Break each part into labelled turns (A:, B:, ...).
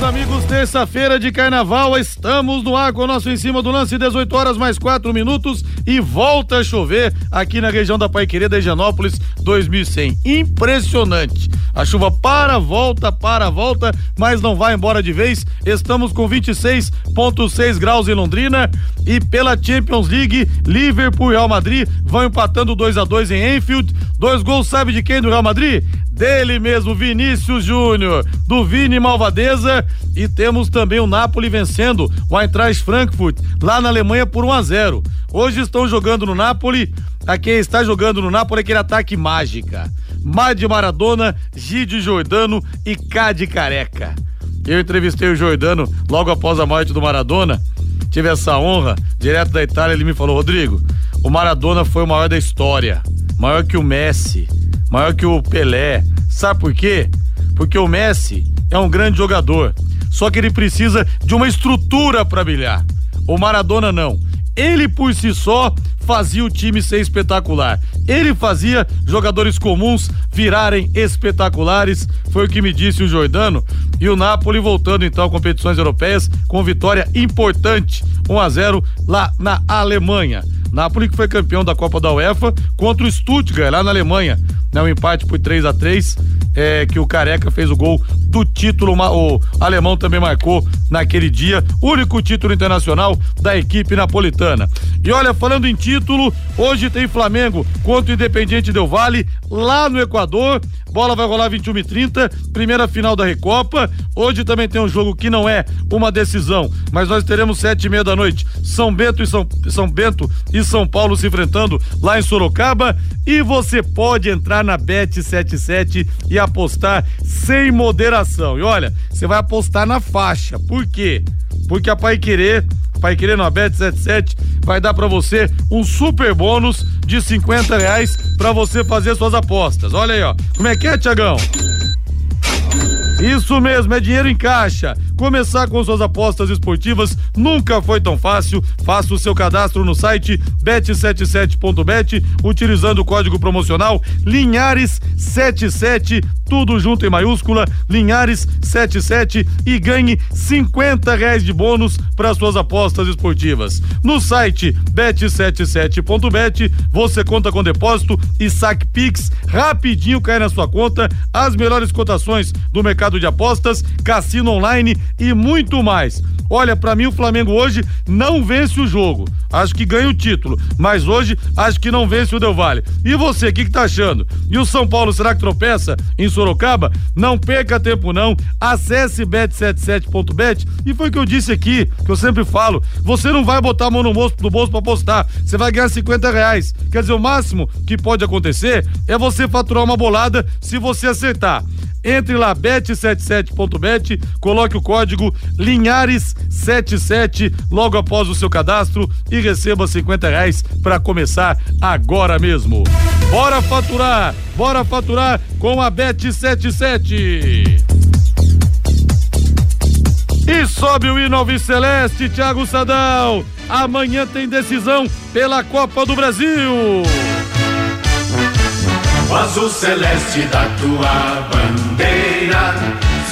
A: meus amigos, terça-feira de carnaval, estamos no ar com o nosso em cima do lance, 18 horas mais 4 minutos e volta a chover aqui na região da Paiquerê Higienópolis 2100. Impressionante. A chuva para, volta, para, volta, mas não vai embora de vez. Estamos com 26,6 graus em Londrina e pela Champions League, Liverpool e Real Madrid vão empatando 2 a 2 em Enfield. Dois gols, sabe de quem do Real Madrid? dele mesmo, Vinícius Júnior, do Vini Malvadeza. E temos também o Napoli vencendo o Eintracht Frankfurt, lá na Alemanha, por 1 a 0 Hoje estão jogando no Napoli. A quem está jogando no Napoli é aquele ataque mágica. Mad Maradona, Gide Jordano e Cade Careca. Eu entrevistei o Jordano logo após a morte do Maradona. Tive essa honra, direto da Itália, ele me falou: Rodrigo, o Maradona foi o maior da história, maior que o Messi, maior que o Pelé. Sabe por quê? Porque o Messi é um grande jogador, só que ele precisa de uma estrutura para brilhar. O Maradona não. Ele por si só fazia o time ser espetacular. Ele fazia jogadores comuns virarem espetaculares, foi o que me disse o Jordano. E o Napoli voltando então a competições europeias com vitória importante, 1 a 0 lá na Alemanha. Napoli que foi campeão da Copa da UEFA contra o Stuttgart lá na Alemanha. Né, um empate por 3 a 3 é, que o Careca fez o gol do título, o alemão também marcou naquele dia, único título internacional da equipe napolitana. E olha, falando em título, hoje tem Flamengo contra o Independiente Del Vale, lá no Equador. Bola vai rolar 21 e 30, primeira final da Recopa. Hoje também tem um jogo que não é uma decisão, mas nós teremos sete e meia da noite. São Bento e São, São Bento e São Paulo se enfrentando lá em Sorocaba. E você pode entrar na Bet 77 e apostar sem moderação. E olha, você vai apostar na faixa. Por quê? Porque a Pai Querer Pai Querer no Bet 77 vai dar para você um super bônus de 50 reais para você fazer suas apostas. Olha aí, ó. Como é que é, Tiagão? Isso mesmo, é dinheiro em caixa. Começar com suas apostas esportivas nunca foi tão fácil. Faça o seu cadastro no site bet77.bet utilizando o código promocional Linhares77, tudo junto em maiúscula, Linhares77 e ganhe 50 reais de bônus para suas apostas esportivas. No site bet77.bet você conta com depósito e saque Pix, rapidinho cai na sua conta as melhores cotações do mercado de apostas, cassino online e muito mais. Olha, para mim o Flamengo hoje não vence o jogo. Acho que ganha o título, mas hoje acho que não vence o Del Valle. E você, o que, que tá achando? E o São Paulo, será que tropeça em Sorocaba? Não perca tempo não. Acesse bet77.bet e foi o que eu disse aqui, que eu sempre falo. Você não vai botar a mão no bolso, no bolso pra apostar. Você vai ganhar 50 reais. Quer dizer, o máximo que pode acontecer é você faturar uma bolada se você acertar. Entre lá, bet77.bet, coloque o código Linhares77 logo após o seu cadastro e receba 50 reais para começar agora mesmo. Bora faturar, bora faturar com a Bet77. E sobe o hino Celeste, Thiago Sadal. Amanhã tem decisão pela Copa do Brasil.
B: O azul celeste da tua bandeira,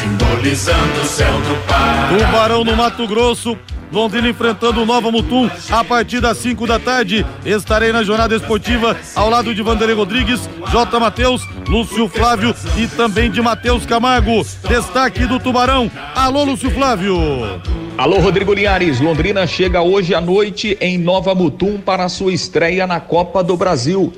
B: simbolizando o céu do Pará.
A: Tubarão no Mato Grosso, Londrina enfrentando o Nova Mutum a partir das 5 da tarde. Estarei na jornada esportiva ao lado de Vanderlei Rodrigues, J. Matheus, Lúcio Flávio e também de Matheus Camargo. Destaque do Tubarão. Alô, Lúcio Flávio.
C: Alô, Rodrigo Linhares. Londrina chega hoje à noite em Nova Mutum para a sua estreia na Copa do Brasil.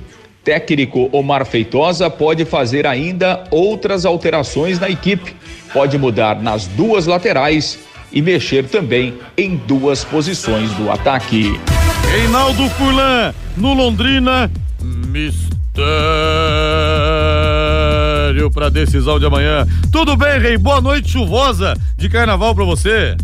C: Técnico Omar Feitosa pode fazer ainda outras alterações na equipe. Pode mudar nas duas laterais e mexer também em duas posições do ataque.
A: Reinaldo Furlan, no Londrina, mistério para decisão de amanhã. Tudo bem, Rei? Boa noite chuvosa de carnaval para você.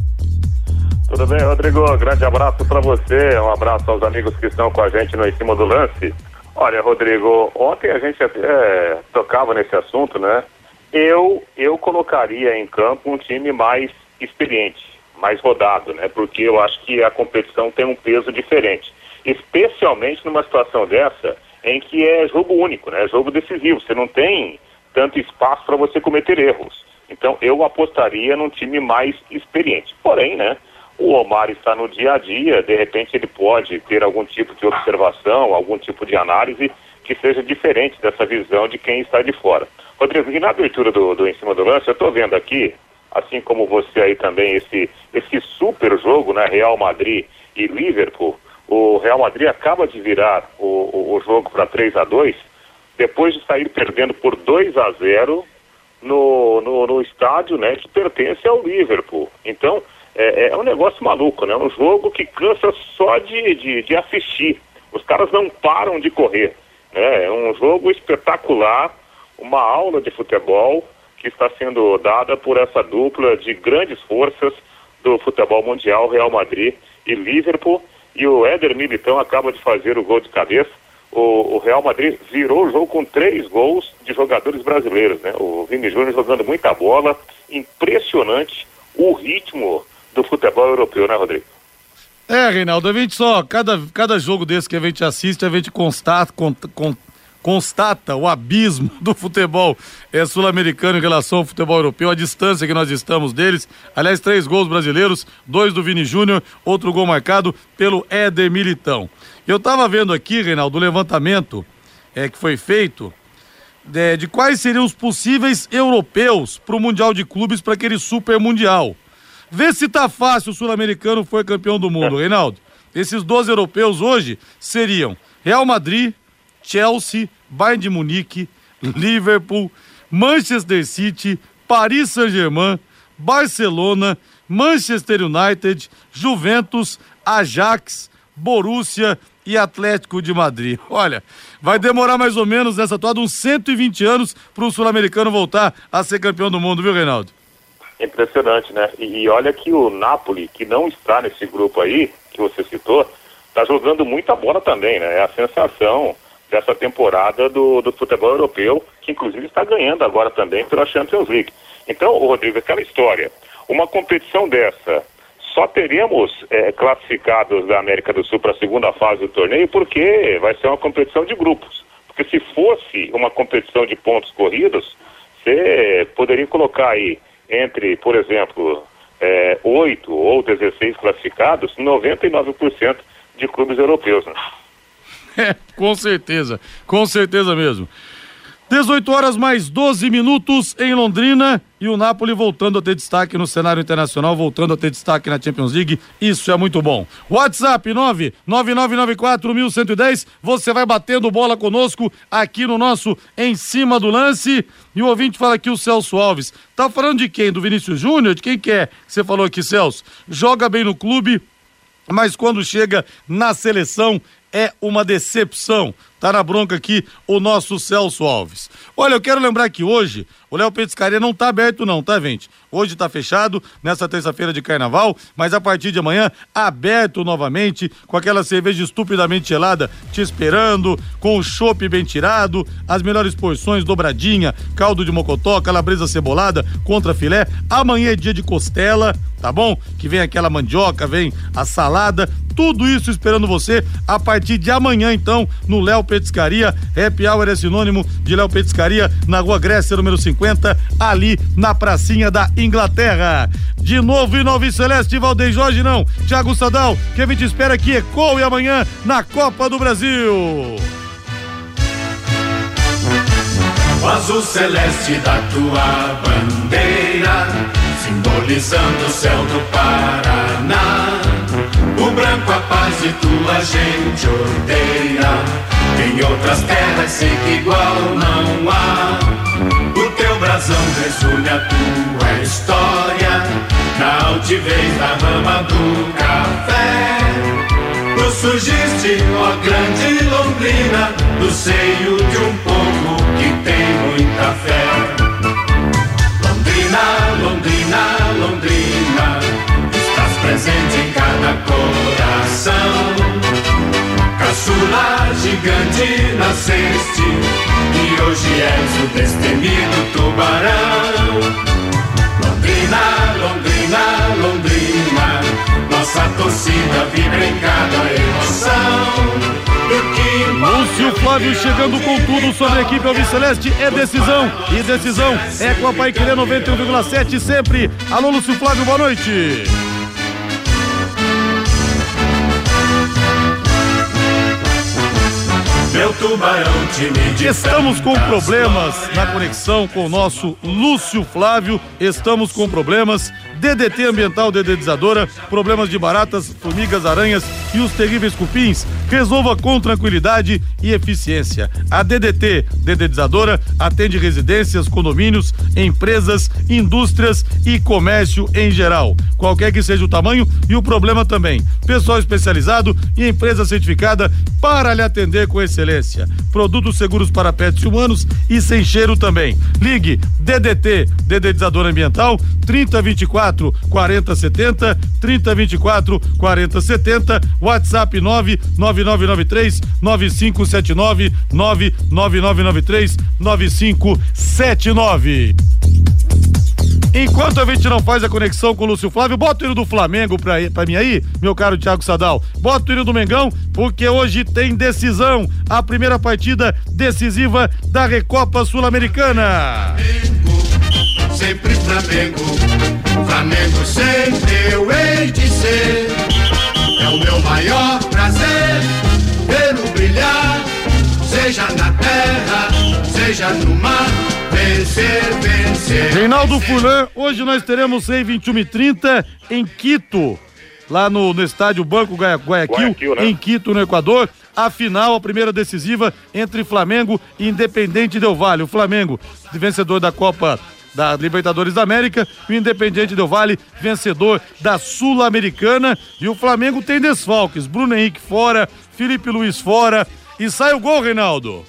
D: Tudo bem, Rodrigo? Grande abraço para você, um abraço aos amigos que estão com a gente no Em Cima do Lance. Olha, Rodrigo, ontem a gente até tocava nesse assunto, né? Eu, eu colocaria em campo um time mais experiente, mais rodado, né? Porque eu acho que a competição tem um peso diferente. Especialmente numa situação dessa, em que é jogo único, né? Jogo decisivo. Você não tem tanto espaço para você cometer erros. Então, eu apostaria num time mais experiente. Porém, né? O Omar está no dia a dia, de repente ele pode ter algum tipo de observação, algum tipo de análise que seja diferente dessa visão de quem está de fora. Rodrigo, e na abertura do, do Em Cima do Lance, eu estou vendo aqui, assim como você aí também, esse, esse super jogo, né, Real Madrid e Liverpool. O Real Madrid acaba de virar o, o, o jogo para 3 a 2 depois de sair perdendo por 2 a 0 no, no, no estádio né, que pertence ao Liverpool. Então, é, é um negócio maluco, né? Um jogo que cansa só de, de, de assistir. Os caras não param de correr. Né? É um jogo espetacular, uma aula de futebol que está sendo dada por essa dupla de grandes forças do futebol mundial, Real Madrid e Liverpool. E o Éder Militão acaba de fazer o gol de cabeça. O, o, Real Madrid virou o jogo com três gols de jogadores brasileiros, né? O Vini Júnior jogando muita bola, impressionante o ritmo do futebol europeu, né, Rodrigo?
A: É, Reinaldo, a gente só, cada, cada jogo desse que a gente assiste, a gente constata, con, con, constata o abismo do futebol é, sul-americano em relação ao futebol europeu, a distância que nós estamos deles. Aliás, três gols brasileiros, dois do Vini Júnior, outro gol marcado pelo Éder Militão. Eu estava vendo aqui, Reinaldo, o levantamento é, que foi feito de, de quais seriam os possíveis europeus para o Mundial de Clubes, para aquele Super Mundial. Vê se tá fácil o sul-americano foi campeão do mundo, Reinaldo. Esses 12 europeus hoje seriam Real Madrid, Chelsea, Bayern de Munique, Liverpool, Manchester City, Paris Saint-Germain, Barcelona, Manchester United, Juventus, Ajax, Borussia e Atlético de Madrid. Olha, vai demorar mais ou menos nessa toada uns 120 anos para o sul-americano voltar a ser campeão do mundo, viu, Reinaldo?
D: Impressionante, né? E, e, olha que o Napoli, que não está nesse grupo aí, que você citou, está jogando muita bola também, né? É a sensação dessa temporada do, do futebol europeu, que inclusive está ganhando agora também pela Champions League. Então, Rodrigo, aquela história, uma competição dessa, só teremos é, classificados da América do Sul para a segunda fase do torneio porque vai ser uma competição de grupos. Porque se fosse uma competição de pontos corridos, você poderia colocar aí entre, por exemplo, é, 8 ou 16 classificados, 99% de clubes europeus. Né?
A: É, com certeza, com certeza mesmo. 18 horas mais 12 minutos em Londrina e o Napoli voltando a ter destaque no cenário internacional, voltando a ter destaque na Champions League. Isso é muito bom. WhatsApp 999941110. Você vai batendo bola conosco aqui no nosso Em Cima do Lance. E o ouvinte fala aqui o Celso Alves. Tá falando de quem? Do Vinícius Júnior? De quem que é? Você falou aqui, Celso. Joga bem no clube, mas quando chega na seleção é uma decepção. Tá na bronca aqui o nosso Celso Alves. Olha, eu quero lembrar que hoje o Léo Petiscaria não tá aberto não, tá, gente? Hoje tá fechado, nessa terça-feira de carnaval, mas a partir de amanhã, aberto novamente, com aquela cerveja estupidamente gelada te esperando, com o chopp bem tirado, as melhores porções, dobradinha, caldo de mocotó, calabresa cebolada, contra filé. Amanhã é dia de costela, tá bom? Que vem aquela mandioca, vem a salada, tudo isso esperando você a partir de amanhã, então, no Léo Petiscaria. Happy Hour é sinônimo de Léo Petiscaria, na Rua Grécia, número 50, ali na pracinha da Inglaterra. De novo, e Novi Celeste, Valdeir Jorge, não. Thiago Sadal, que a gente espera que ecoe amanhã na Copa do Brasil.
B: O azul celeste da tua bandeira, simbolizando o céu do Paraná. O branco a paz e tua gente odeia. Em outras terras sei que igual não há. O teu brasão resume a tua história. Na altivez da rama do café. Tu surgiste, ó grande Londrina, do seio de um povo que tem muita fé. Londrina, Londrina, Londrina, estás presente em cada coração. Caçula gigante nasceste hoje és o destemido tubarão. Londrina, Londrina, Londrina, nossa torcida vibra em cada emoção.
A: Lúcio Flávio chegando com tudo sobre a equipe Alviceleste. É decisão. E decisão é com a Pai Querer 91,7 sempre. Alô, Lúcio Flávio, boa noite.
B: Meu tubarão time de
A: Estamos com problemas na conexão com o nosso Lúcio Flávio. Estamos com problemas. DDT ambiental dedetizadora, problemas de baratas, formigas, aranhas e os terríveis cupins. Resolva com tranquilidade e eficiência. A DDT dedetizadora atende residências, condomínios, empresas, indústrias e comércio em geral. Qualquer que seja o tamanho e o problema também. Pessoal especializado e empresa certificada para lhe atender com excelência. Produtos seguros para pets humanos e sem cheiro também. Ligue DDT dedetizador ambiental 3024 40 70 30 24 40 70 WhatsApp 99993 9579 99993 9579 Enquanto a gente não faz a conexão com o Lúcio Flávio, bota o hino do Flamengo pra, pra mim aí, meu caro Thiago Sadal. Bota o hino do Mengão, porque hoje tem decisão. A primeira partida decisiva da Recopa Sul-Americana.
B: sempre Flamengo. Flamengo sempre eu hei de ser. É o meu maior prazer vê-lo brilhar, seja na terra, seja no mar. Vencer, vencer.
A: Reinaldo. Fulan, hoje nós teremos 6, 21 e 30 em Quito, lá no, no estádio Banco Guaya- Guayaquil,
D: Guayaquil, né?
A: em Quito, no Equador. A final, a primeira decisiva entre Flamengo e Independente Del Vale. O Flamengo, vencedor da Copa da Libertadores da América, o Independente Del Vale, vencedor da Sul-Americana. E o Flamengo tem desfalques: Bruno Henrique fora, Felipe Luiz fora. E sai o gol, Reinaldo.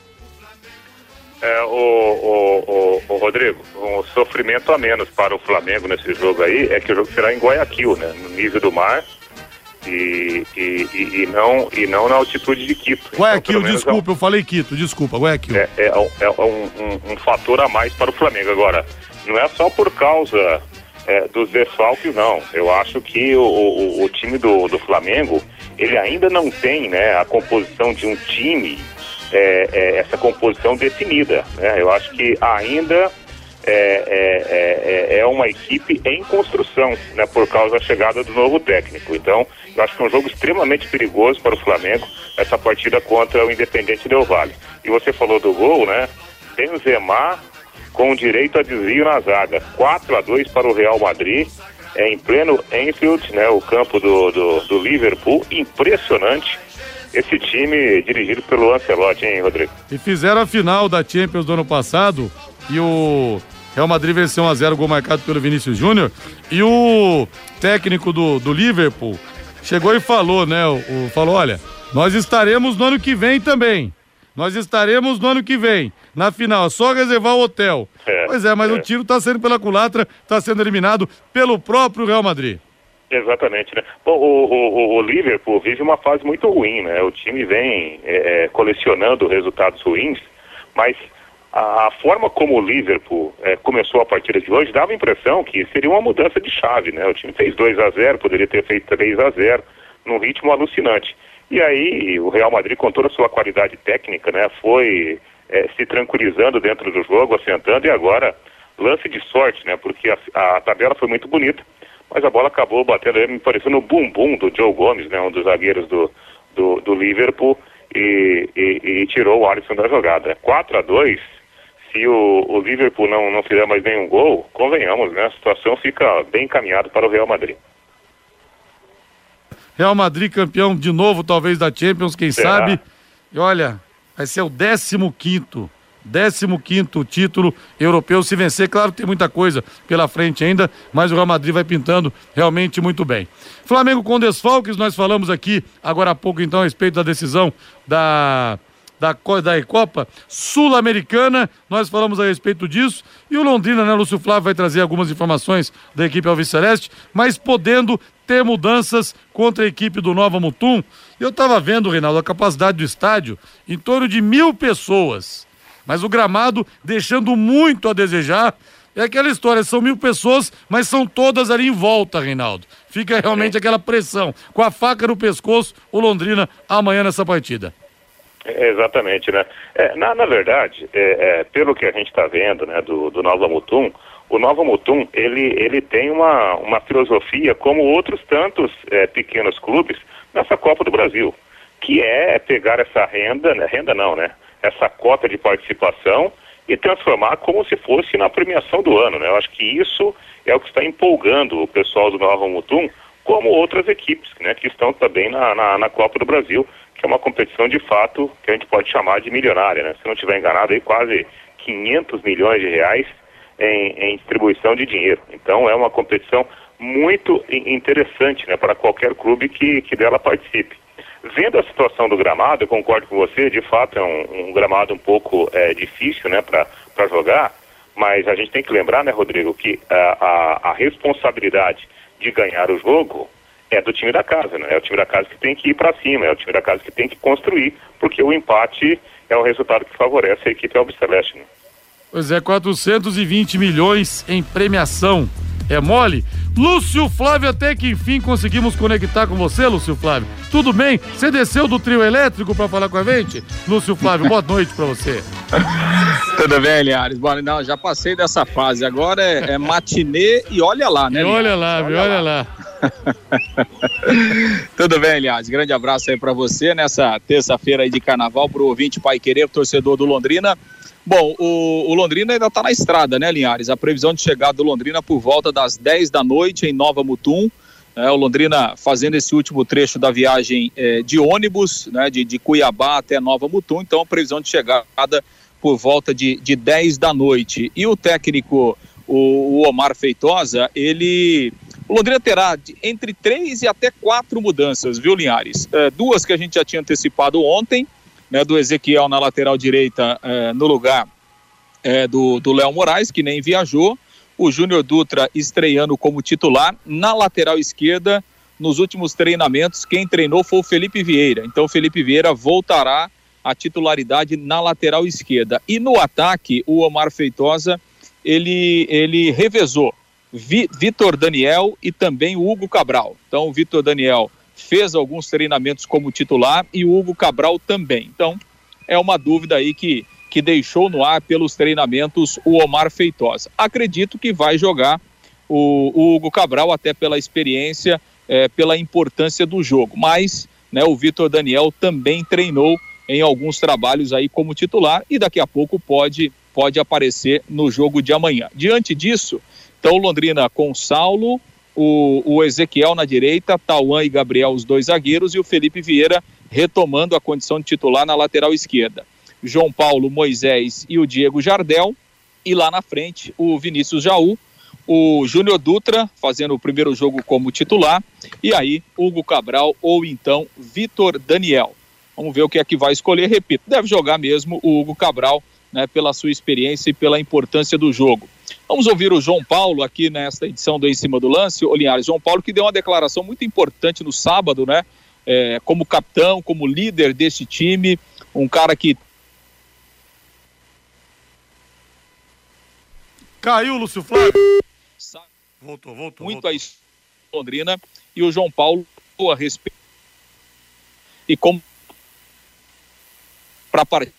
D: É, o, o, o, o Rodrigo, um sofrimento a menos para o Flamengo nesse jogo aí é que o jogo será em Guayaquil, né? No nível do mar e, e, e, e não, e não na altitude de Quito. Então,
A: Guayaquil,
D: menos,
A: desculpa, eu falei Quito, desculpa, Guayaquil.
D: É, é, um- é um, um- um fator a mais para o Flamengo. Agora, não é só por causa é, dos desfalques, não. Eu acho que o, o, o time do, do Flamengo, ele ainda não tem né, a composição de um time, é, é, essa composição definida. Né? Eu acho que ainda é, é, é, é uma equipe em construção, né, por causa da chegada do novo técnico. Então, eu acho que é um jogo extremamente perigoso para o Flamengo, essa partida contra o Independente Del Vale. E você falou do gol, né? Benzema com direito a desvio na zaga. 4 a 2 para o Real Madrid, é, em pleno Enfield, né, o campo do, do, do Liverpool. Impressionante esse time dirigido pelo Ancelotti, hein, Rodrigo?
A: E fizeram a final da Champions do ano passado e o Real Madrid venceu 1x0, gol marcado pelo Vinícius Júnior. E o técnico do, do Liverpool chegou e falou, né? O, o- falou: olha, nós estaremos no ano que vem também. Nós estaremos no ano que vem. Na final, é só reservar o hotel.
D: É,
A: pois é, mas
D: é.
A: o tiro está sendo pela culatra, está sendo eliminado pelo próprio Real Madrid.
D: Exatamente, né? Bom, o, o- o- Liverpool vive uma fase muito ruim, né? O time vem é, é, colecionando resultados ruins, mas a, a forma como o Liverpool é, começou a partida de hoje dava a impressão que seria uma mudança de chave, né? O time fez 2 a 0 poderia ter feito 3 a 0 num ritmo alucinante. E aí o Real Madrid, com toda a sua qualidade técnica, né? Foi é, se tranquilizando dentro do jogo, assentando, e agora lance de sorte, né? Porque a, a tabela foi muito bonita mas a bola acabou batendo, me pareceu no bumbum do Joe Gomes, né, um dos zagueiros do, do, do Liverpool, e, e- e tirou o Alisson da jogada. 4 a 2 se o, o Liverpool não, não fizer mais nenhum gol, convenhamos, né, a situação fica bem encaminhada para o Real Madrid.
A: Real Madrid campeão de novo, talvez, da Champions, quem
D: Será?
A: sabe. E olha, vai ser o 15 quinto, 15 quinto título europeu. Se vencer, claro, tem muita coisa pela frente ainda, mas o Real Madrid vai pintando realmente muito bem. Flamengo com desfalques, nós falamos aqui agora há pouco, então, a respeito da decisão da da, da Copa Sul-Americana, nós falamos a respeito disso, e o Londrina, né, Lúcio Flávio vai trazer algumas informações da equipe Alves Celeste, mas podendo ter mudanças contra a equipe do Nova Mutum. Eu estava vendo, Reinaldo, a capacidade do estádio em torno de mil pessoas. Mas o gramado deixando muito a desejar. É aquela história, são mil pessoas, mas são todas ali em volta, Reinaldo. Fica realmente aquela pressão. Com a faca no pescoço, o Londrina amanhã nessa partida.
D: É, exatamente, né? É, na, na verdade, é, é pelo que a gente está vendo né, do, do Nova Mutum, o Nova Mutum ele, ele tem uma, uma filosofia como outros tantos é, pequenos clubes nessa Copa do Brasil, que é pegar essa renda, né, renda não, né? Essa cota de participação e transformar como se fosse na premiação do ano. Né? Eu acho que isso é o que está empolgando o pessoal do Nova Mutum, como outras equipes né, que estão também na, na, na, Copa do Brasil, que é uma competição de fato que a gente pode chamar de milionária. Né? Se não estiver enganado, aí quase 500 milhões de reais em, em distribuição de dinheiro. Então é uma competição muito interessante né, para qualquer clube que, que dela participe. Vendo a situação do gramado, eu concordo com você, de fato é um, um gramado um pouco é, difícil né, para jogar, mas a gente tem que lembrar, né, Rodrigo, que a, a, a, responsabilidade de ganhar o jogo é do time da casa, né? É o time da casa que tem que ir para cima, é o time da casa que tem que construir, porque o empate é o resultado que favorece a equipe Albiceleste, né?
A: Pois é, 420 milhões em premiação. É mole? Lúcio Flávio, até que enfim conseguimos conectar com você, Lúcio Flávio. Tudo bem? Você desceu do trio elétrico para falar com a gente? Lúcio Flávio, boa noite para você.
E: Tudo bem, Liares? Bom, não, já passei dessa fase. Agora é, é matinê e olha lá, né?
A: E olha lá, olha, olha lá.
E: lá. Tudo bem, Liares? Grande abraço aí para você nessa terça-feira aí de carnaval, pro ouvinte Pai Querer, torcedor do Londrina. Bom, o, o Londrina ainda está na estrada, né, Linhares? A previsão de chegada do Londrina por volta das 10 da noite em Nova Mutum. É, o Londrina fazendo esse último trecho da viagem é, de ônibus, né, de, de, Cuiabá até Nova Mutum. Então, a previsão de chegada por volta de, de 10 da noite. E o técnico, o, o Omar Feitosa, ele. O Londrina terá entre três e até quatro mudanças, viu, Linhares? É, duas que a gente já tinha antecipado ontem né, do Ezequiel na lateral direita é, no lugar é, do Léo Moraes, que nem viajou. O Júnior Dutra estreando como titular. Na lateral esquerda, nos últimos treinamentos, quem treinou foi o Felipe Vieira. Então, o Felipe Vieira voltará à titularidade na lateral esquerda. E no ataque, o Omar Feitosa, ele, ele revezou Vitor Daniel e também o Hugo Cabral. Então, o Vitor Daniel fez alguns treinamentos como titular e o Hugo Cabral também. Então, é uma dúvida aí que, que deixou no ar pelos treinamentos o Omar Feitosa. Acredito que vai jogar o, o Hugo Cabral, até pela experiência, é, pela importância do jogo. Mas né, o Vitor Daniel também treinou em alguns trabalhos aí como titular e daqui a pouco pode, pode aparecer no jogo de amanhã. Diante disso, então Londrina com Saulo, o, o Ezequiel na direita, Tauan e Gabriel, os dois zagueiros, e o Felipe Vieira retomando a condição de titular na lateral esquerda. João Paulo, Moisés e o Diego Jardel, e lá na frente o Vinícius Jaú, o Júnior Dutra fazendo o primeiro jogo como titular, e aí Hugo Cabral ou então Vitor Daniel. Vamos ver o que é que vai escolher. Repito, deve jogar mesmo o Hugo Cabral, né, pela sua experiência e pela importância do jogo. Vamos ouvir o João Paulo aqui nesta edição do Em Cima do Lance, Linhares. João Paulo que deu uma declaração muito importante no sábado, né? É, como capitão, como líder desse time, um cara que.
A: Caiu, Lúcio Flávio. Voltou, voltou.
E: Muito
A: voltou.
E: a Londrina e o João Paulo a respeito. E como. Para partir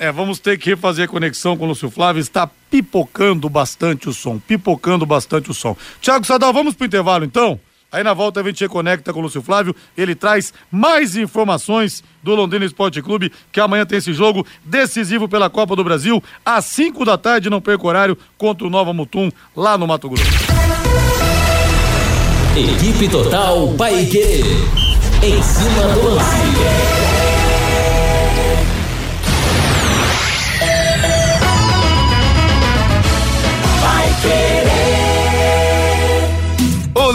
A: é, vamos ter que refazer a conexão com o Lúcio Flávio. Está pipocando bastante o som, pipocando bastante o som. Tiago Sadal, vamos pro intervalo então? Aí na volta a gente reconecta com o Lúcio Flávio, ele traz mais informações do Londrina Esporte Clube, que amanhã tem esse jogo decisivo pela Copa do Brasil, às 5 da tarde, não perca horário, contra o Nova Mutum, lá no Mato Grosso.
F: Equipe Total Paique, em cima do lance.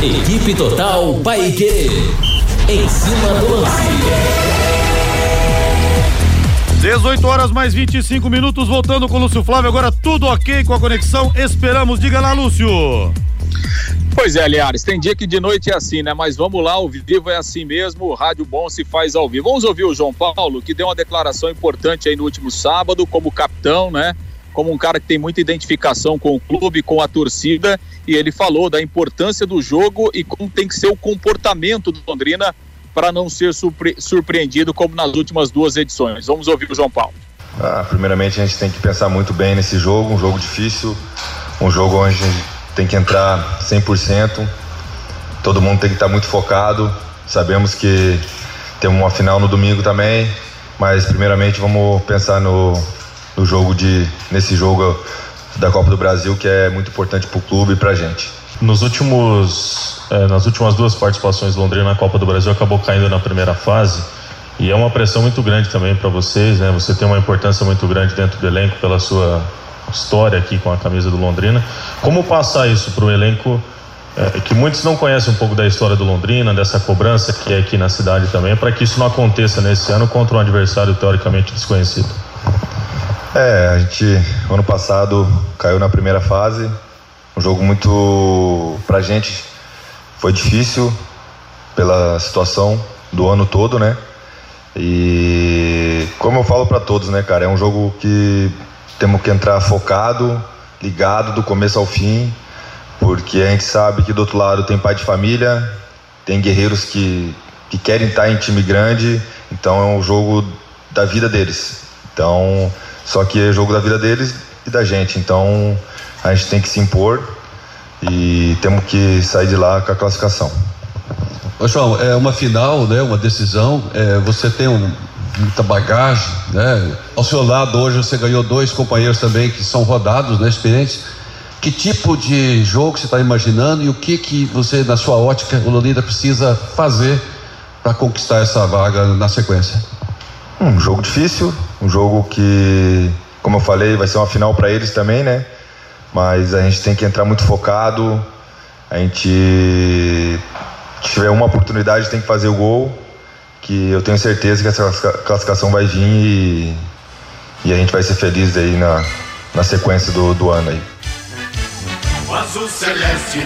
F: Equipe Total Paique. Em cima do lance.
A: 18 horas mais 25 minutos, voltando com o Lúcio Flávio. Agora tudo ok com a conexão. Esperamos. Diga lá, Lúcio.
E: Pois é, Liares, tem dia que de noite é assim, né? Mas vamos lá, o vivo é assim mesmo, o rádio bom se faz ao vivo. Vamos ouvir o João Paulo, que deu uma declaração importante aí no último sábado, como capitão, né? Como um cara que tem muita identificação com o clube, com a torcida, e ele falou da importância do jogo e como tem que ser o comportamento do Londrina para não ser surpre surpreendido como nas últimas duas edições. Vamos ouvir o João Paulo.
G: Ah, primeiramente a gente tem que pensar muito bem nesse jogo, um jogo difícil, um jogo onde a gente tem que entrar 100%, todo mundo tem que estar muito focado, sabemos que tem uma final no domingo também, mas primeiramente vamos pensar no, no jogo de nesse jogo da Copa do Brasil que é muito importante para o clube e para a gente.
H: Nos últimos, é, nas últimas duas participações Londrina na Copa do Brasil acabou caindo na primeira fase e é uma pressão muito grande também para vocês, né? Você tem uma importância muito grande dentro do elenco pela sua história aqui com a camisa do Londrina. Como passar isso para o elenco é, que muitos não conhecem um pouco da história do Londrina, dessa cobrança que é aqui na cidade também, para que isso não aconteça nesse ano contra um adversário teoricamente desconhecido?
G: É, a gente ano passado caiu na primeira fase, um jogo muito pra gente foi difícil pela situação do ano todo, né? E como eu falo para todos, né, cara, é um jogo que temos que entrar focado, ligado do começo ao fim, porque a gente sabe que do outro lado tem pai de família, tem guerreiros que, que querem estar em time grande, então é um jogo da vida deles. Então, só que é jogo da vida deles e da gente. Então a gente tem que se impor e temos que sair de lá com a classificação.
I: Ô João, é uma final, né? Uma decisão. É, você tem um, muita bagagem, né? Ao seu lado hoje você ganhou dois companheiros também que são rodados, né? Experientes. Que tipo de jogo você está imaginando e o que que você, na sua ótica, o Lolita precisa fazer para conquistar essa vaga na sequência?
G: Um jogo difícil, um jogo que, como eu falei, vai ser uma final para eles também, né? Mas a gente tem que entrar muito focado. A gente tiver uma oportunidade tem que fazer o gol, que eu tenho certeza que essa classificação vai vir e, e a gente vai ser feliz aí na, na sequência do, do ano aí.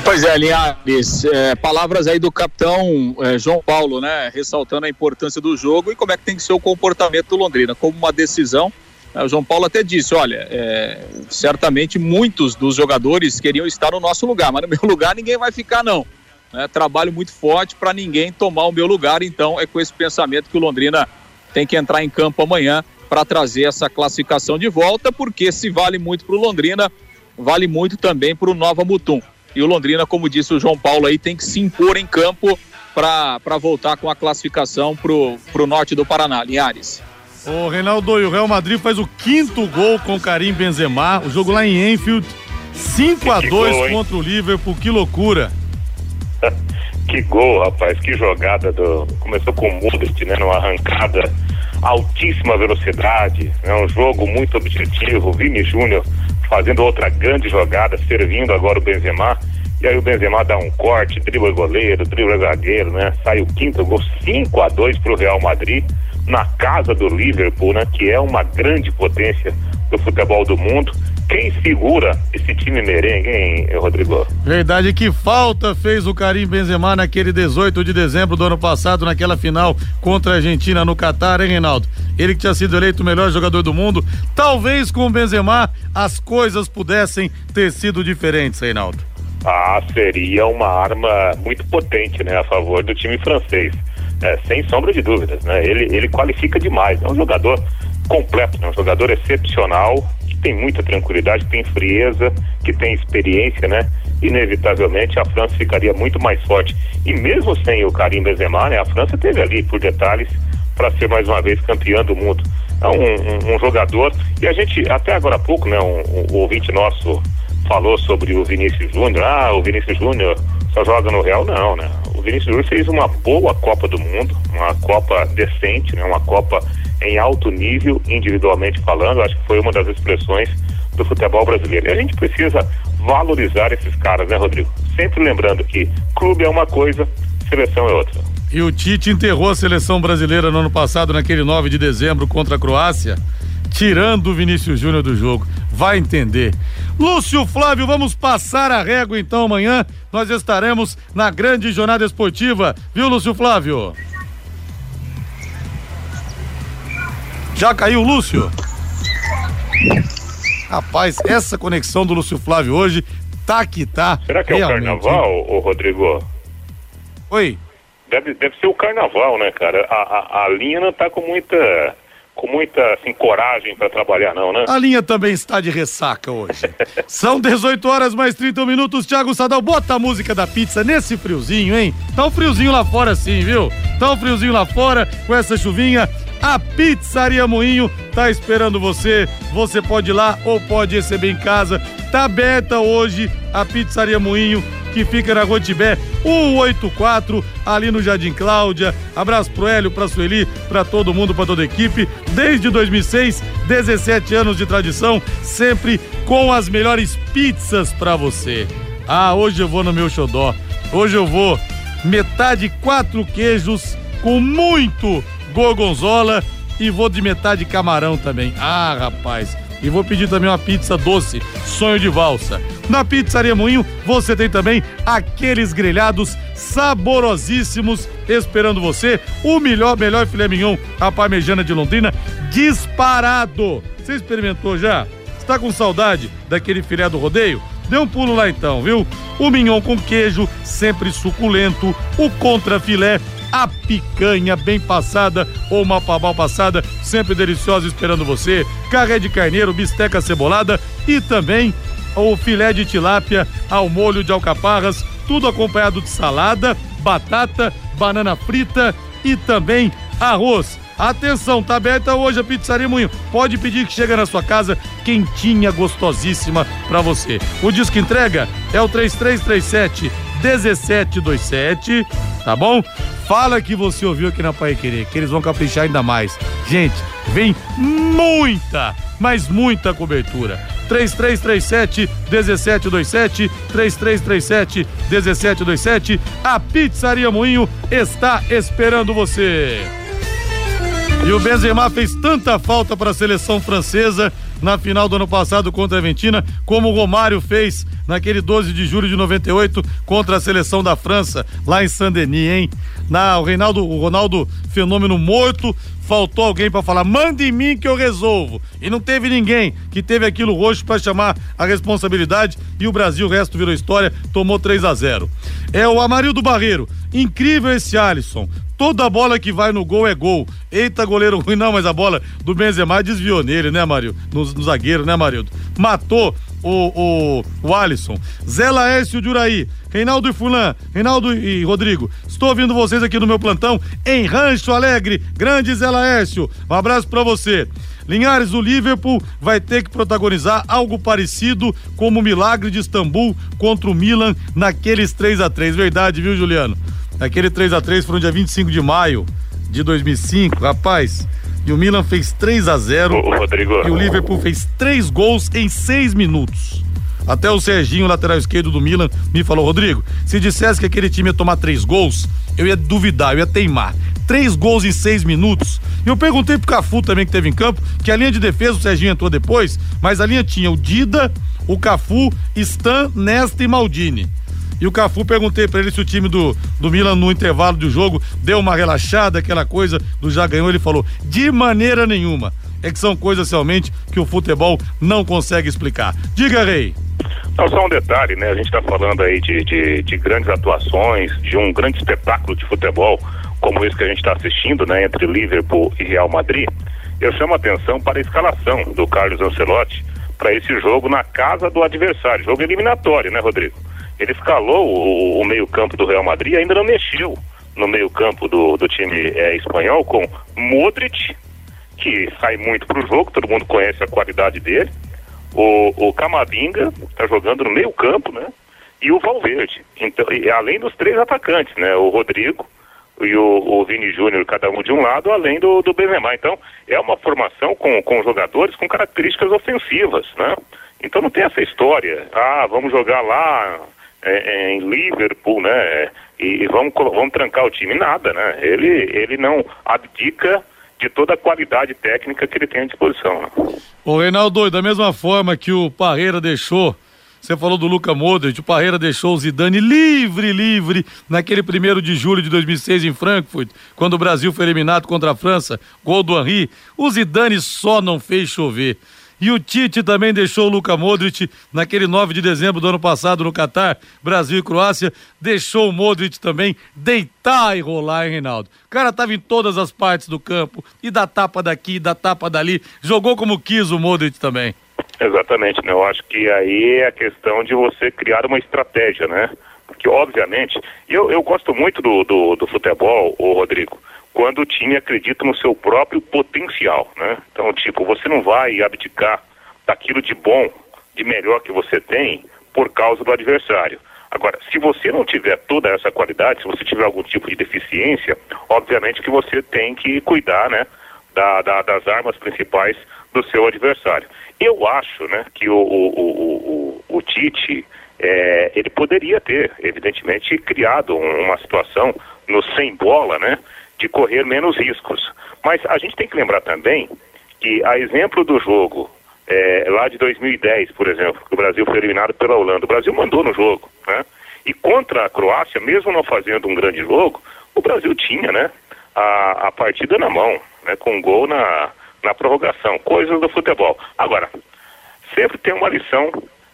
E: Pois é, Linhares, é, palavras aí do capitão é, João Paulo, né? Ressaltando a importância do jogo e como é que tem que ser o comportamento do Londrina, como uma decisão. Né, o João Paulo até disse: olha, é, certamente muitos dos jogadores queriam estar no nosso lugar, mas no meu lugar ninguém vai ficar, não. Né, trabalho muito forte para ninguém tomar o meu lugar, então é com esse pensamento que o Londrina tem que entrar em campo amanhã para trazer essa classificação de volta, porque se vale muito para o Londrina, vale muito também para o Nova Mutum. E o Londrina, como disse o João Paulo aí, tem que se impor em campo para voltar com a classificação para o norte do Paraná. Linhares.
A: O Reinaldo, e o Real Madrid faz o quinto gol com Karim Benzema. O jogo lá em Enfield, 5 a 2 contra o Liverpool. Que loucura!
D: Que gol, rapaz, que jogada do. Começou com o Modest, né? Numa arrancada altíssima velocidade, é um jogo muito objetivo. Vini Júnior fazendo outra grande jogada, servindo agora o Benzema. E aí o Benzema dá um corte, dribla o goleiro, dribla o zagueiro, né? Sai o quinto gol, 5 a 2 para o Real Madrid, na casa do Liverpool, né? Que é uma grande potência do futebol do mundo. Quem segura esse time merengue, hein, Rodrigo?
A: Verdade que falta fez o Karim Benzema naquele 18 de dezembro do ano passado, naquela final contra a Argentina no Catar, hein, Reinaldo? Ele que tinha sido eleito o melhor jogador do mundo. Talvez com o Benzema as coisas pudessem ter sido diferentes, Reinaldo.
D: Ah, seria uma arma muito potente, né, a favor do time francês. É, sem sombra de dúvidas, né? Ele, ele qualifica demais. É um jogador completo, né? Um jogador excepcional, tem muita tranquilidade, tem frieza, que tem experiência, né? Inevitavelmente a França ficaria muito mais forte. E mesmo sem o Karim Benzema, né? A França teve ali por detalhes para ser mais uma vez campeã do mundo. É um, um, um, jogador e a gente até agora há pouco, né? Um, um ouvinte nosso falou sobre o Vinícius Júnior. Ah, o Vinícius Júnior só joga no Real, não, né? O Vinícius Júnior fez uma boa Copa do Mundo, uma Copa decente, né? Uma Copa em alto nível, individualmente falando, acho que foi uma das expressões do futebol brasileiro. E a gente precisa valorizar esses caras, né, Rodrigo? Sempre lembrando que clube é uma coisa, seleção é outra.
A: E o Tite enterrou a seleção brasileira no ano passado, naquele 9 de dezembro contra a Croácia, tirando o Vinícius Júnior do jogo. Vai entender. Lúcio Flávio, vamos passar a régua então amanhã. Nós estaremos na grande jornada esportiva, viu, Lúcio Flávio? Já caiu o Lúcio? Rapaz, essa conexão do Lúcio Flávio hoje tá que tá.
D: Será que é o carnaval, ô Rodrigo?
A: Oi.
D: Deve, deve ser o carnaval, né, cara? A, a, a linha não tá com muita com muita assim, coragem para trabalhar, não, né?
A: A linha também está de ressaca hoje. São 18 horas mais 30 minutos. Thiago Sadal, bota a música da pizza nesse friozinho, hein? Tá um friozinho lá fora, sim, viu? Tá um friozinho lá fora com essa chuvinha. A Pizzaria Moinho tá esperando você. Você pode ir lá ou pode receber em casa. Tá aberta hoje a Pizzaria Moinho que fica na Rotibé 184, ali no Jardim Cláudia. Abraço pro Hélio, pra Sueli, pra todo mundo, pra toda a equipe. Desde 2006, 17 anos de tradição, sempre com as melhores pizzas pra você. Ah, hoje eu vou no meu xodó. Hoje eu vou metade quatro queijos com muito gorgonzola e vou de metade camarão também. Ah, rapaz. E vou pedir também uma pizza doce, sonho de valsa. Na Pizzaria Moinho você tem também aqueles grelhados saborosíssimos esperando você. O melhor, melhor filé mignon, a parmejana de Londrina, disparado. Você experimentou já? Está com saudade daquele filé do rodeio? Dê um pulo lá então, viu? O mignon com queijo, sempre suculento. O contrafilé a picanha bem passada ou uma mal passada, sempre deliciosa esperando você, carré de carneiro, bisteca cebolada e também o filé de tilápia ao molho de alcaparras, tudo acompanhado de salada, batata, banana frita e também arroz. Atenção, tá aberta hoje a Pizzaria Moinho. Pode pedir que chega na sua casa quentinha, gostosíssima para você. O disco entrega é o 3337 1727, tá bom? Fala que você ouviu aqui na Pai Querer, que eles vão caprichar ainda mais. Gente, vem muita, mas muita cobertura. 3337 1727 3337 1727 A Pizzaria Moinho está esperando você. E o Benzema fez tanta falta para a seleção francesa na final do ano passado contra a Argentina, como o Romário fez naquele 12 de julho de 98 contra a seleção da França, lá em Saint-Denis, hein? Na, o Reinaldo, o Ronaldo fenômeno morto, faltou alguém para falar, manda em mim que eu resolvo. E não teve ninguém que teve aquilo roxo para chamar a responsabilidade e o Brasil, o resto virou história, tomou 3 a 0. É o Amarildo Barreiro, incrível esse Alisson. Toda bola que vai no gol é gol. Eita, goleiro ruim, não, mas a bola do Benzema desviou nele, né, Mario? No, no zagueiro, né, Marildo? Matou o, o, o Alisson. Zé Laércio de Uraí, Reinaldo e Fulan, Reinaldo e Rodrigo, estou ouvindo vocês aqui no meu plantão em Rancho Alegre, grande Zé Laércio, um abraço para você. Linhares, o Liverpool vai ter que protagonizar algo parecido como o milagre de Istambul contra o Milan naqueles 3 a 3 verdade, viu, Juliano? Aquele 3 a 3 foi no dia 25 de maio de 2005. Rapaz, e o Milan fez 3 a 0
D: Ô, Rodrigo.
A: E o Liverpool fez três gols em seis minutos. Até o Serginho, lateral esquerdo do Milan, me falou: Rodrigo, se dissesse que aquele time ia tomar três gols, eu ia duvidar, eu ia teimar. Três gols em seis minutos. E eu perguntei pro Cafu também que teve em campo, que a linha de defesa, o Serginho entrou depois, mas a linha tinha o Dida, o Cafu, Stan, Nesta e Maldini. E o Cafu, perguntei pra ele se o time do, do Milan no intervalo do jogo deu uma relaxada, aquela coisa do já ganhou. Ele falou: de maneira nenhuma. É que são coisas realmente que o futebol não consegue explicar. Diga, Rei.
D: Não, só um detalhe, né? A gente está falando aí de, de, de, grandes atuações, de um grande espetáculo de futebol, como esse que a gente está assistindo, né? Entre Liverpool e Real Madrid. Eu chamo a atenção para a escalação do Carlos Ancelotti para esse jogo na casa do adversário, jogo eliminatório, né, Rodrigo? Ele escalou o, o meio-campo do Real Madrid e ainda não mexeu no meio-campo do, do time é, espanhol com Modric, que sai muito para o jogo, todo mundo conhece a qualidade dele. O, o Camavinga está jogando no meio-campo, né? E o Valverde. Então, e, além dos três atacantes, né? O Rodrigo e o, o Vini Júnior, cada um de um lado, além do, do Benzema. Então, é uma formação com, com jogadores com características ofensivas, né? Então não tem essa história, ah, vamos jogar lá é, é, em Liverpool, né? E, e, vamos, vamos trancar o time. Nada, né? Ele, ele não abdica de toda a qualidade técnica que ele tem à disposição. Né?
A: Ô Reinaldo, da mesma forma que o Parreira deixou, você falou do Luca Modric, o Parreira deixou o Zidane livre, livre, naquele primeiro de julho de 2006 em Frankfurt, quando o Brasil foi eliminado contra a França, gol do Henri, o Zidane só não fez chover. E o Tite também deixou o Luka Modric naquele 9 de dezembro do ano passado no Catar, Brasil e Croácia, deixou o Modric também deitar e rolar, hein, Reinaldo? O cara tava em todas as partes do campo, e da tapa daqui, da tapa dali, jogou como quis o Modric também.
D: Exatamente, né? Eu acho que aí é a questão de você criar uma estratégia, né? Porque, obviamente, eu, eu gosto muito do, do, do futebol, o Rodrigo, quando o time acredita no seu próprio potencial, né? Então, tipo, você não vai abdicar daquilo de bom, de melhor que você tem por causa do adversário. Agora, se você não tiver toda essa qualidade, se você tiver algum tipo de deficiência, obviamente que você tem que cuidar, né, da, da, das armas principais do seu adversário. Eu acho, né, que o, o, o, o, Tite, é, ele poderia ter, evidentemente, criado uma situação no sem bola, né, de correr menos riscos. Mas a gente tem que lembrar também que, a exemplo do jogo é, lá de 2010, por exemplo, que o Brasil foi eliminado pela Holanda, o Brasil mandou no jogo, né? E contra a Croácia, mesmo não fazendo um grande jogo, o Brasil tinha, né? A, a partida na mão, né? Com um gol na, na prorrogação, coisas do futebol. Agora, sempre tem uma lição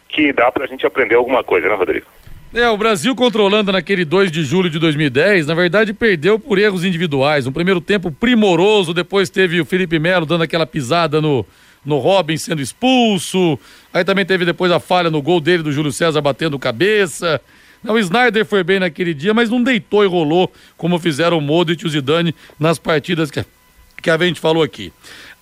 D: que dá pra gente aprender alguma coisa, né, Rodrigo?
A: É, o Brasil controlando naquele 2 de julho de 2010, na verdade perdeu por erros individuais. Um primeiro tempo primoroso, depois teve o Felipe Melo dando aquela pisada no, no Robin sendo expulso. Aí também teve depois a falha no gol dele do Júlio César batendo cabeça. Não, o Snyder foi bem naquele dia, mas não deitou e rolou como fizeram o Modric e o Zidane nas partidas que, que a gente falou aqui.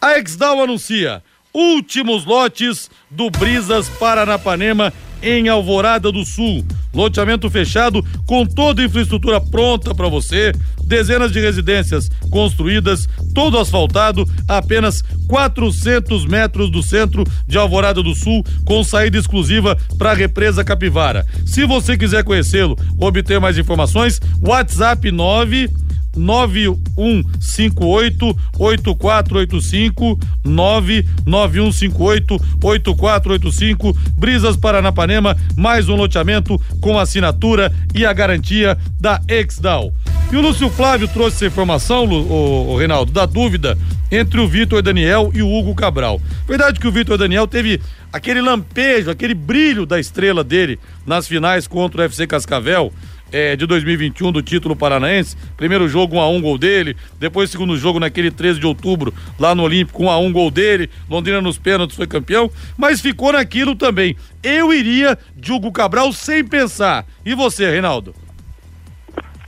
A: A Exdal anuncia últimos lotes do Brisas Paranapanema em Alvorada do Sul. Loteamento fechado com toda a infraestrutura pronta para você, dezenas de residências construídas, todo asfaltado, apenas 400 metros do centro de Alvorada do Sul, com saída exclusiva para a represa Capivara. Se você quiser conhecê-lo, obter mais informações, WhatsApp 9 9158 8485 99158 8485 Brisas Paranapanema, mais um loteamento com assinatura e a garantia da Exdal. E o Lúcio Flávio trouxe essa informação, o, o Reinaldo, da dúvida entre o Vitor Daniel e o Hugo Cabral. Verdade que o Vitor Daniel teve aquele lampejo, aquele brilho da estrela dele nas finais contra o FC Cascavel é, de 2021 do título paranaense. Primeiro jogo 1 a 1 gol dele, depois segundo jogo naquele 13 de outubro lá no Olímpico 1 a 1 gol dele. Londrina nos pênaltis foi campeão, mas ficou naquilo também. Eu iria Hugo Cabral sem pensar. E você, Reinaldo?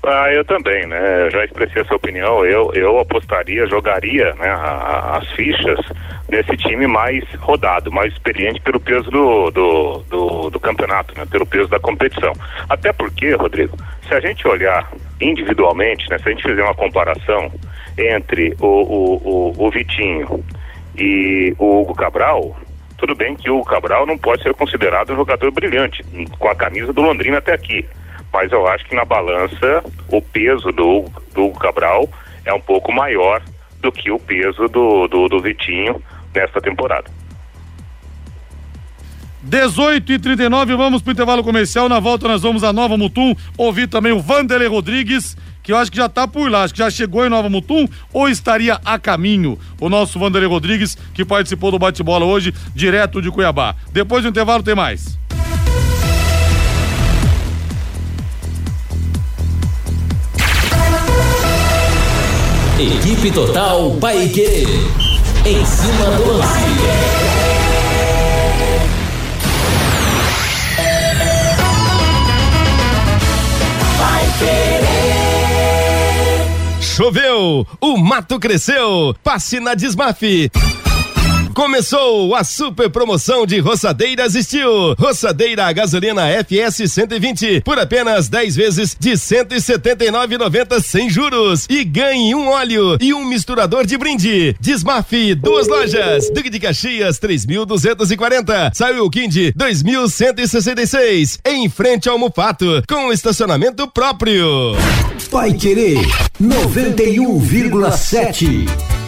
D: Ah, eu também, né? Eu já expressei essa opinião. Eu, eu apostaria, jogaria né, a, as fichas nesse time mais rodado, mais experiente pelo peso do, do, do, do, campeonato, né? Pelo peso da competição. Até porque, Rodrigo, se a gente olhar individualmente, né? Se a gente fizer uma comparação entre o, o, o, o Vitinho e o Hugo Cabral, tudo bem que o Cabral não pode ser considerado um jogador brilhante, com a camisa do Londrina até aqui mas eu acho que na balança o peso do, do Cabral é um pouco maior do que o peso do, do, do Vitinho nesta temporada.
A: 18 e 39 vamos para o intervalo comercial. Na volta nós vamos a Nova Mutum ouvir também o Vanderlei Rodrigues, que eu acho que já está por lá, acho que já chegou em Nova Mutum ou estaria a caminho. O nosso Vanderlei Rodrigues, que participou do bate-bola hoje, direto de Cuiabá. Depois do intervalo tem mais.
F: Equipe Total Paique. Em cima do lance.
J: Choveu, o mato cresceu. Passe na Desmafe. Começou a super promoção de roçadeiras Steel. Roçadeira a gasolina FS 120 por apenas 10 vezes de 179,90 sem juros. E ganhe um óleo e um misturador de brinde. Desmafe, duas lojas. Duque de Caxias 3.240. Saiu Kind 2.166. Em frente ao Mufato, com estacionamento próprio.
F: Vai querer 91,7.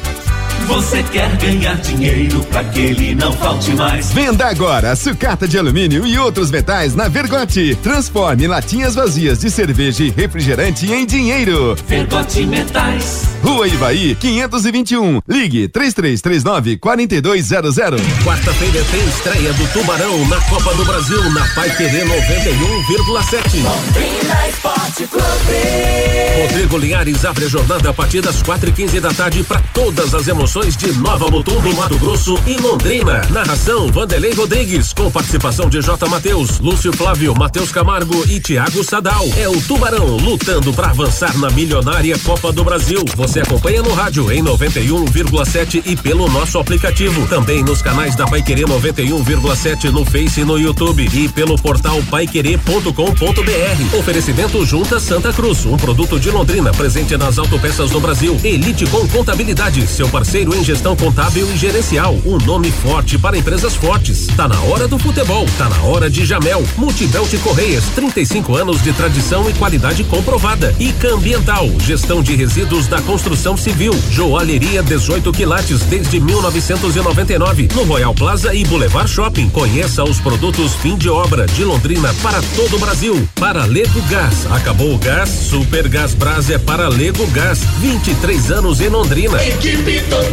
F: Você quer ganhar dinheiro para que ele não falte mais?
J: Venda agora sucata de alumínio e outros metais na Vergote. Transforme latinhas vazias de cerveja e refrigerante em dinheiro.
F: Vergote Metais.
J: Rua Ivaí, 521. Ligue 3339 4200.
F: Quarta-feira tem estreia do Tubarão na Copa do Brasil na Pai Querer 91,7. Londrina Esporte Clube. Rodrigo Linhares abre a jornada a partir das 4 e 15 da tarde para todas as emoções de Nova Mutum Mato Grosso e Londrina. Narração Vanderlei Rodrigues, com participação de J. Matheus, Lúcio Flávio, Matheus Camargo e Thiago Sadal. É o Tubarão lutando para avançar na milionária Copa do Brasil. Você acompanha no rádio em 91,7 e pelo nosso aplicativo. Também nos canais da Paiquerê 91,7 no Face e no YouTube e pelo portal paiquerê.com.br. Oferecimento Junta Santa Cruz, um produto de Londrina presente nas autopeças do Brasil. Elite com contabilidade, seu parceiro em gestão contábil e gerencial. Um nome forte para empresas fortes. Tá na hora do futebol, tá na hora de Jamel. Multibelt Correias, 35 anos de tradição e qualidade comprovada. E Cambiental, gestão de resíduos da construção civil. Joalheria 18 quilates desde 1999. No Royal Plaza e Boulevard Shopping. Conheça os produtos fim de obra de Londrina para todo o Brasil. Para Lego Gás. Acabou o gás? Super Gás Brás é para Lego Gás. 23 anos em Londrina. Equipe Total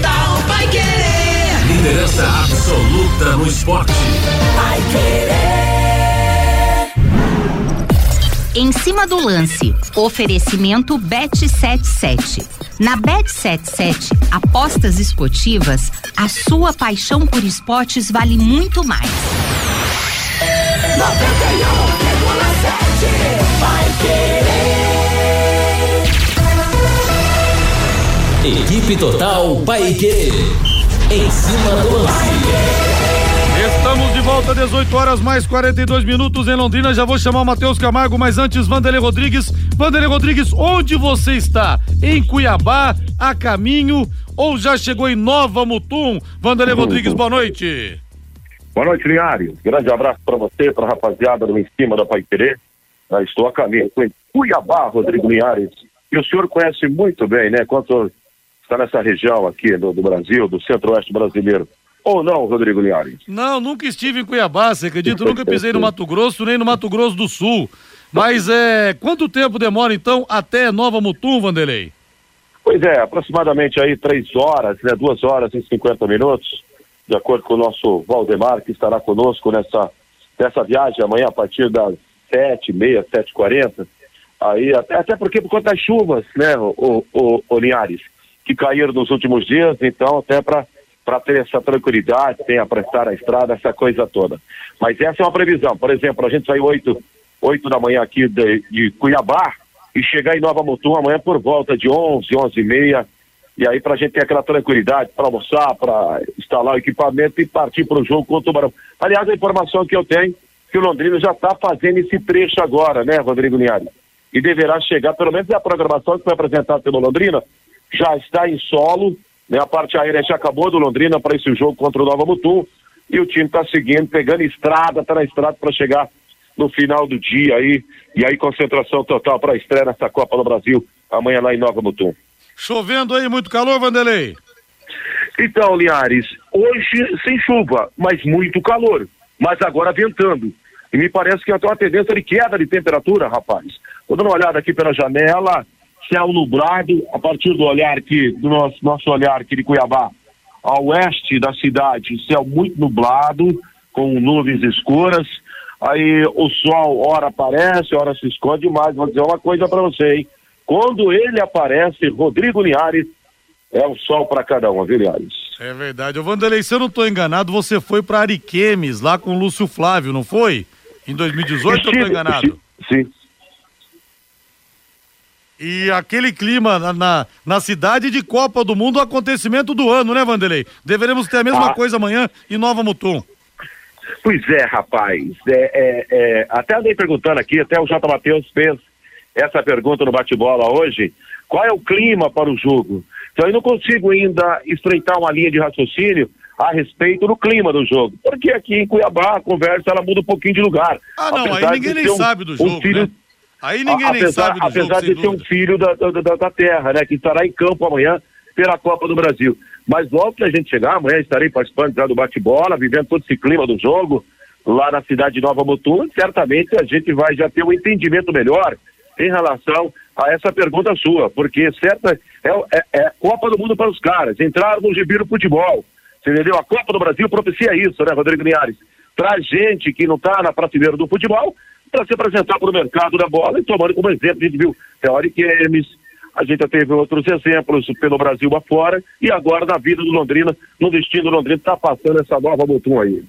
F: vai querer. Liderança absoluta no esporte. Vai
K: querer. Em cima do lance, oferecimento Bet77. Na Bet77, apostas esportivas, a sua paixão por esportes vale muito mais.
F: 91,7 vai querer. Equipe Total Paique. Em cima do lance.
A: Estamos de volta, 18 horas mais 42 minutos em Londrina. Já vou chamar o Matheus Camargo, mas antes, Vanderlei Rodrigues. Vanderlei Rodrigues, onde você está? Em Cuiabá, a caminho ou já chegou em Nova Mutum? Vanderlei uhum. Rodrigues, boa noite.
L: Boa noite, Linhares. Grande abraço para você, para a rapaziada do Em Cima da Pai Querer. estou a caminho. Em Cuiabá, Rodrigo Linhares. E o senhor conhece muito bem, né? Quanto está nessa região aqui do, do Brasil, do centro-oeste brasileiro. Ou não, Rodrigo Linhares?
A: Não, nunca estive em Cuiabá, você acredita? nunca pisei no Mato Grosso, nem no Mato Grosso do Sul. Mas é, quanto tempo demora então até Nova Mutum, Vanderlei?
L: Pois é, aproximadamente aí três horas, né? Duas horas e cinquenta minutos, de acordo com o nosso Valdemar, que estará conosco nessa, nessa viagem amanhã a partir das sete, meia, sete quarenta. Aí, até, até porque por conta das chuvas, né, o, o, o Linhares? Que caíram nos últimos dias, então até para ter essa tranquilidade, tem a prestar a estrada, essa coisa toda. Mas essa é uma previsão. Por exemplo, a gente saiu 8, 8 da manhã aqui de, de Cuiabá, e chegar em Nova Mutum amanhã por volta de 11, 11 e meia. E aí, para a gente ter aquela tranquilidade para almoçar, para instalar o equipamento e partir para o jogo com o Tubarão. Aliás, a informação que eu tenho que o Londrina já está fazendo esse trecho agora, né, Rodrigo Linhares? E deverá chegar, pelo menos a programação que foi apresentada pelo Londrina, já está em solo, né? A parte aérea já acabou do Londrina para esse jogo contra o Nova Mutum. E o time está seguindo, pegando estrada, está na estrada para chegar no final do dia aí. E aí, concentração total para a estreia nessa Copa do Brasil, amanhã lá em Nova Mutum.
A: Chovendo aí, muito calor, Vanderlei?
L: Então, Linhares, hoje sem chuva, mas muito calor. Mas agora ventando. E me parece que tem uma tendência de queda de temperatura, rapaz. Estou dando uma olhada aqui pela janela, céu nublado, a partir do olhar aqui, do nosso, nosso olhar aqui de Cuiabá, ao oeste da cidade, céu muito nublado, com nuvens escuras. Aí o sol, ora aparece, ora se esconde, mas vou dizer uma coisa para você, hein? Quando ele aparece, Rodrigo Linhares, é o sol para cada um, viu, Linhares?
A: É verdade. Ô, Vanderlei, se eu não estou enganado, você foi para Ariquemes, lá com o Lúcio Flávio, não foi? Em 2018, estive, eu estou enganado?
L: Sim.
A: E aquele clima na, na, na, cidade de Copa do Mundo, acontecimento do ano, né, Vanderlei? Deveremos ter a mesma ah. coisa amanhã em Nova Mutum.
L: Pois é, rapaz. É, é, é, até andei perguntando aqui, até o J. Matheus fez essa pergunta no bate-bola hoje. Qual é o clima para o jogo? Então eu não consigo ainda estreitar uma linha de raciocínio a respeito do clima do jogo. Porque aqui em Cuiabá a conversa ela muda um pouquinho de lugar.
A: Ah, não, aí ninguém nem um, sabe do jogo. Um filho, né? Aí ninguém
L: apesar,
A: nem sabe do
L: apesar
A: jogo,
L: de ser um filho da, da, da, terra, né? Que estará em campo amanhã pela Copa do Brasil. Mas logo que a gente chegar, amanhã estarei participando já do bate-bola, vivendo todo esse clima do jogo lá na cidade de Nova Mutum. Certamente a gente vai já ter um entendimento melhor em relação a essa pergunta sua, porque certa é, é, é Copa do Mundo para os caras. Entraram no gibiro futebol. Você entendeu? A Copa do Brasil propicia isso, né, Rodrigo Linhares? Traz gente que não está na prateleira do futebol para se apresentar para o mercado da bola e tomando como exemplo, a gente viu Teoric Games, a gente já teve outros exemplos pelo Brasil afora e agora na vida do Londrina, no destino do Londrina, está passando essa nova Mutum aí.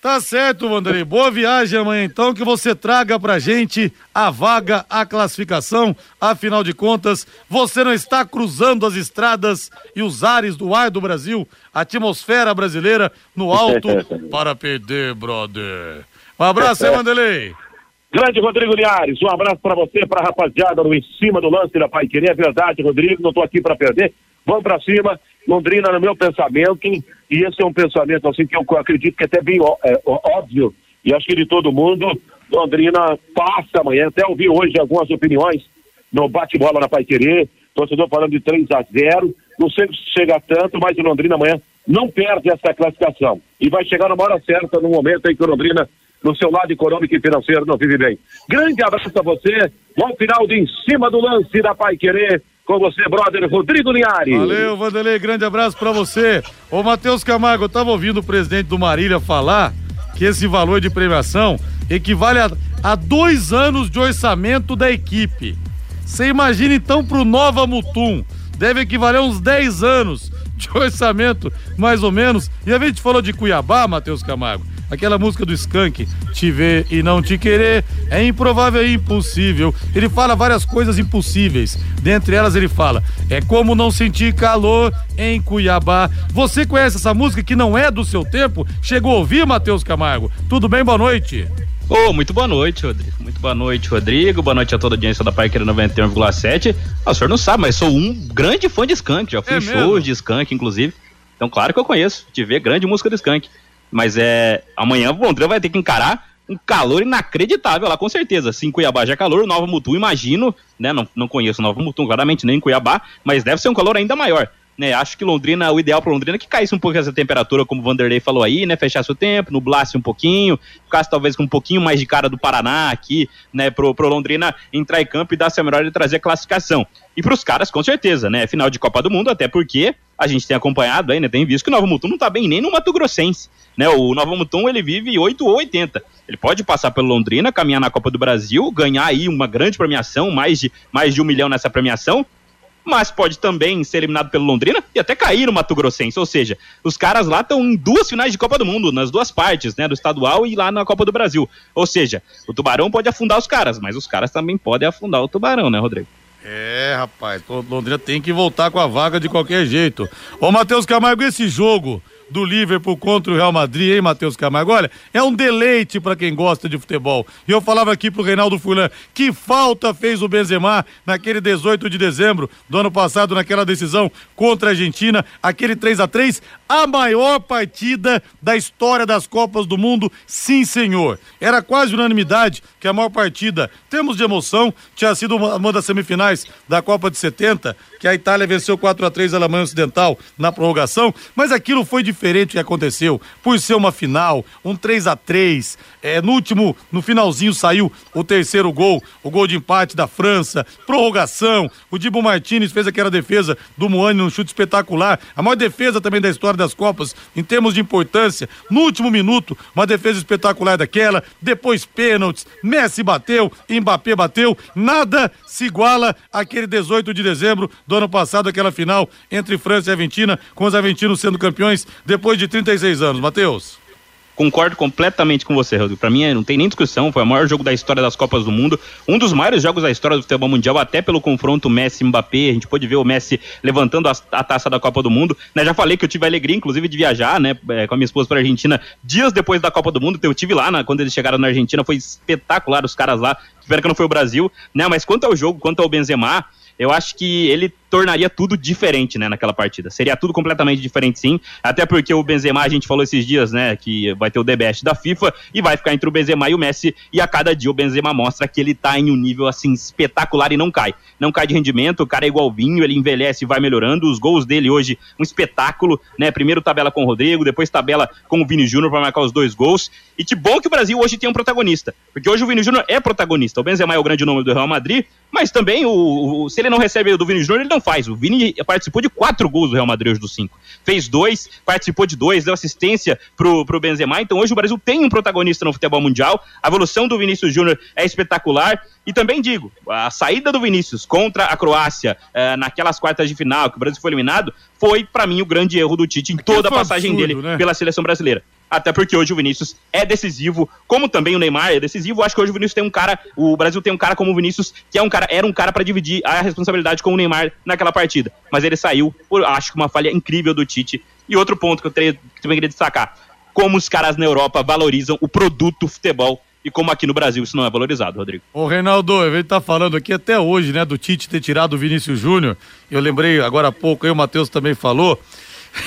A: Tá certo, Vanderlei. Boa viagem amanhã, então, que você traga pra gente a vaga, a classificação. Afinal de contas, você não está cruzando as estradas e os ares do ar do Brasil, a atmosfera brasileira no alto para perder, brother. Um abraço, hein, Vanderlei?
L: Grande Rodrigo Liares, um abraço para você, para a rapaziada no Em Cima do Lance da Pai Querer. É verdade, Rodrigo, não tô aqui para perder. Vamos para cima. Londrina, no meu pensamento, e esse é um pensamento assim que eu acredito que é até bem é, óbvio, e acho que de todo mundo, Londrina passa amanhã. Até ouvi hoje algumas opiniões no bate-bola na Pai Querer. Torcedor falando de 3 a 0 Não sei se chega tanto, mas o Londrina amanhã não perde essa classificação. E vai chegar na hora certa, no momento em que o Londrina no seu lado econômico e financeiro não vive bem. Grande abraço a você, bom final de em cima do lance da Pai Querer, com você, brother Rodrigo Linhares.
A: Valeu, Vanderlei, grande abraço para você. Ô, Matheus Camargo, eu tava ouvindo o presidente do Marília falar que esse valor de premiação equivale a, a dois anos de orçamento da equipe. Você imagina então pro Nova Mutum, deve equivaler a uns 10 anos de orçamento, mais ou menos. E a gente falou de Cuiabá, Matheus Camargo. Aquela música do Skank, te ver e não te querer, é improvável e impossível. Ele fala várias coisas impossíveis. Dentre elas ele fala: é como não sentir calor em Cuiabá. Você conhece essa música que não é do seu tempo? Chegou a ouvir, Matheus Camargo? Tudo bem? Boa noite.
M: Ô, oh, muito boa noite, Rodrigo. Muito boa noite, Rodrigo. Boa noite a toda a audiência da Paiqueira 91,7. Ah, o senhor não sabe, mas sou um grande fã de Skank. Já fui é em shows de Skank, inclusive. Então, claro que eu conheço. Te ver grande música do Skank. Mas é. Amanhã o Londrina vai ter que encarar um calor inacreditável lá, com certeza. Se em Cuiabá já é calor, Nova Mutum, imagino, né? Não, não conheço Nova Mutum, claramente, nem em Cuiabá, mas deve ser um calor ainda maior. Né, acho que Londrina, o ideal para Londrina é que caísse um pouco essa temperatura, como o Vanderlei falou aí, né? Fechasse o tempo, nublasse um pouquinho, ficasse talvez com um pouquinho mais de cara do Paraná aqui, né? Pro, pro Londrina entrar em campo e dar seu melhor de trazer a classificação. E pros caras, com certeza, né? Final de Copa do Mundo, até porque a gente tem acompanhado aí, né? Tem visto que o Novo Mutum não tá bem nem no Mato Grossense, né? O Novo Mutum, ele vive 8 ou 80. Ele pode passar pelo Londrina, caminhar na Copa do Brasil, ganhar aí uma grande premiação, mais de, mais de um milhão nessa premiação, mas pode também ser eliminado pelo Londrina e até cair no Mato Grossense. Ou seja, os caras lá estão em duas finais de Copa do Mundo, nas duas partes, né? Do estadual e lá na Copa do Brasil. Ou seja, o Tubarão pode afundar os caras, mas os caras também podem afundar o Tubarão, né, Rodrigo?
A: É, rapaz, Londrina tem que voltar com a vaga de qualquer jeito. Ô, Matheus Camargo, esse jogo do Liverpool contra o Real Madrid, hein, Matheus Camargo? Olha, é um deleite para quem gosta de futebol. E eu falava aqui pro Reinaldo Fulan, que falta fez o Benzema naquele 18 de dezembro do ano passado, naquela decisão contra a Argentina, aquele 3 a 3 a maior partida da história das Copas do Mundo, sim, senhor. Era quase unanimidade que a maior partida, temos de emoção, tinha sido uma, uma das semifinais da Copa de 70, que a Itália venceu 4 a 3 a Alemanha Ocidental na prorrogação, mas aquilo foi diferente que aconteceu, por ser uma final, um 3 a 3 é, no último, no finalzinho saiu o terceiro gol, o gol de empate da França, prorrogação, o Dibo Martinez fez aquela defesa do Moane num chute espetacular, a maior defesa também da história das Copas, em termos de importância. No último minuto, uma defesa espetacular daquela, depois pênaltis, Messi bateu, Mbappé bateu, nada se iguala àquele 18 de dezembro do ano passado, aquela final entre França e Argentina, com os argentinos sendo campeões depois de 36 anos. Matheus.
M: Concordo completamente com você, Rodrigo. Para mim, não tem nem discussão. Foi o maior jogo da história das Copas do Mundo. Um dos maiores jogos da história do futebol mundial, até pelo confronto Messi-Mbappé. A gente pôde ver o Messi levantando a, a, taça da Copa do Mundo. Né, já falei que eu tive a alegria, inclusive, de viajar né, é, com a minha esposa para a Argentina dias depois da Copa do Mundo. Eu tive lá, né, quando eles chegaram na Argentina. Foi espetacular os caras lá. Espero que não foi o Brasil. Né, mas quanto ao jogo, quanto ao Benzema, eu acho que ele tornaria tudo diferente, né, naquela partida. Seria tudo completamente diferente, sim. Até porque o Benzema, a gente falou esses dias, né, que vai ter o DBS da FIFA e vai ficar entre o Benzema e o Messi. E a cada dia o Benzema mostra que ele tá em um nível, assim, espetacular e não cai. Não cai de rendimento, o cara é igual vinho, ele envelhece e vai melhorando. Os gols dele hoje, um espetáculo, né? Primeiro tabela com o Rodrigo, depois tabela com o Vini Júnior para marcar os dois gols. E que bom que o Brasil hoje tem um protagonista. Porque hoje o Vini Júnior é protagonista. O Benzema é o grande nome do Real Madrid, mas também o, o se ele não recebe do Vini Júnior, ele não faz. O Vini participou de quatro gols do Real Madrid hoje dos cinco. Fez dois, participou de dois, deu assistência pro, pro Benzema. Então hoje o Brasil tem um protagonista no futebol mundial. A evolução do Vinícius Júnior é espetacular. E também digo, a saída do Vinícius contra a Croácia eh, naquelas quartas de final, que o Brasil foi eliminado, foi para mim o grande erro do Tite em toda a passagem absurdo, dele né? pela seleção brasileira até porque hoje o Vinícius é decisivo, como também o Neymar é decisivo. Acho que hoje o Vinícius tem um cara, o Brasil tem um cara como o Vinícius, que é um cara, era um cara para dividir a responsabilidade com o Neymar naquela partida. Mas ele saiu por, acho que uma falha incrível do Tite. E outro ponto que eu, eu queria destacar: como os caras na Europa valorizam o produto futebol e como aqui no Brasil isso não é valorizado, Rodrigo.
A: Ô Reinaldo, gente tá falando aqui até hoje, né, do Tite ter tirado o Vinícius Júnior. Eu lembrei agora há pouco, aí o Matheus também falou.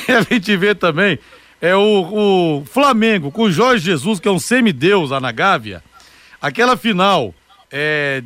A: E a gente vê também é o, o Flamengo com o Jorge Jesus, que é um semideus lá na Gávea. Aquela final é,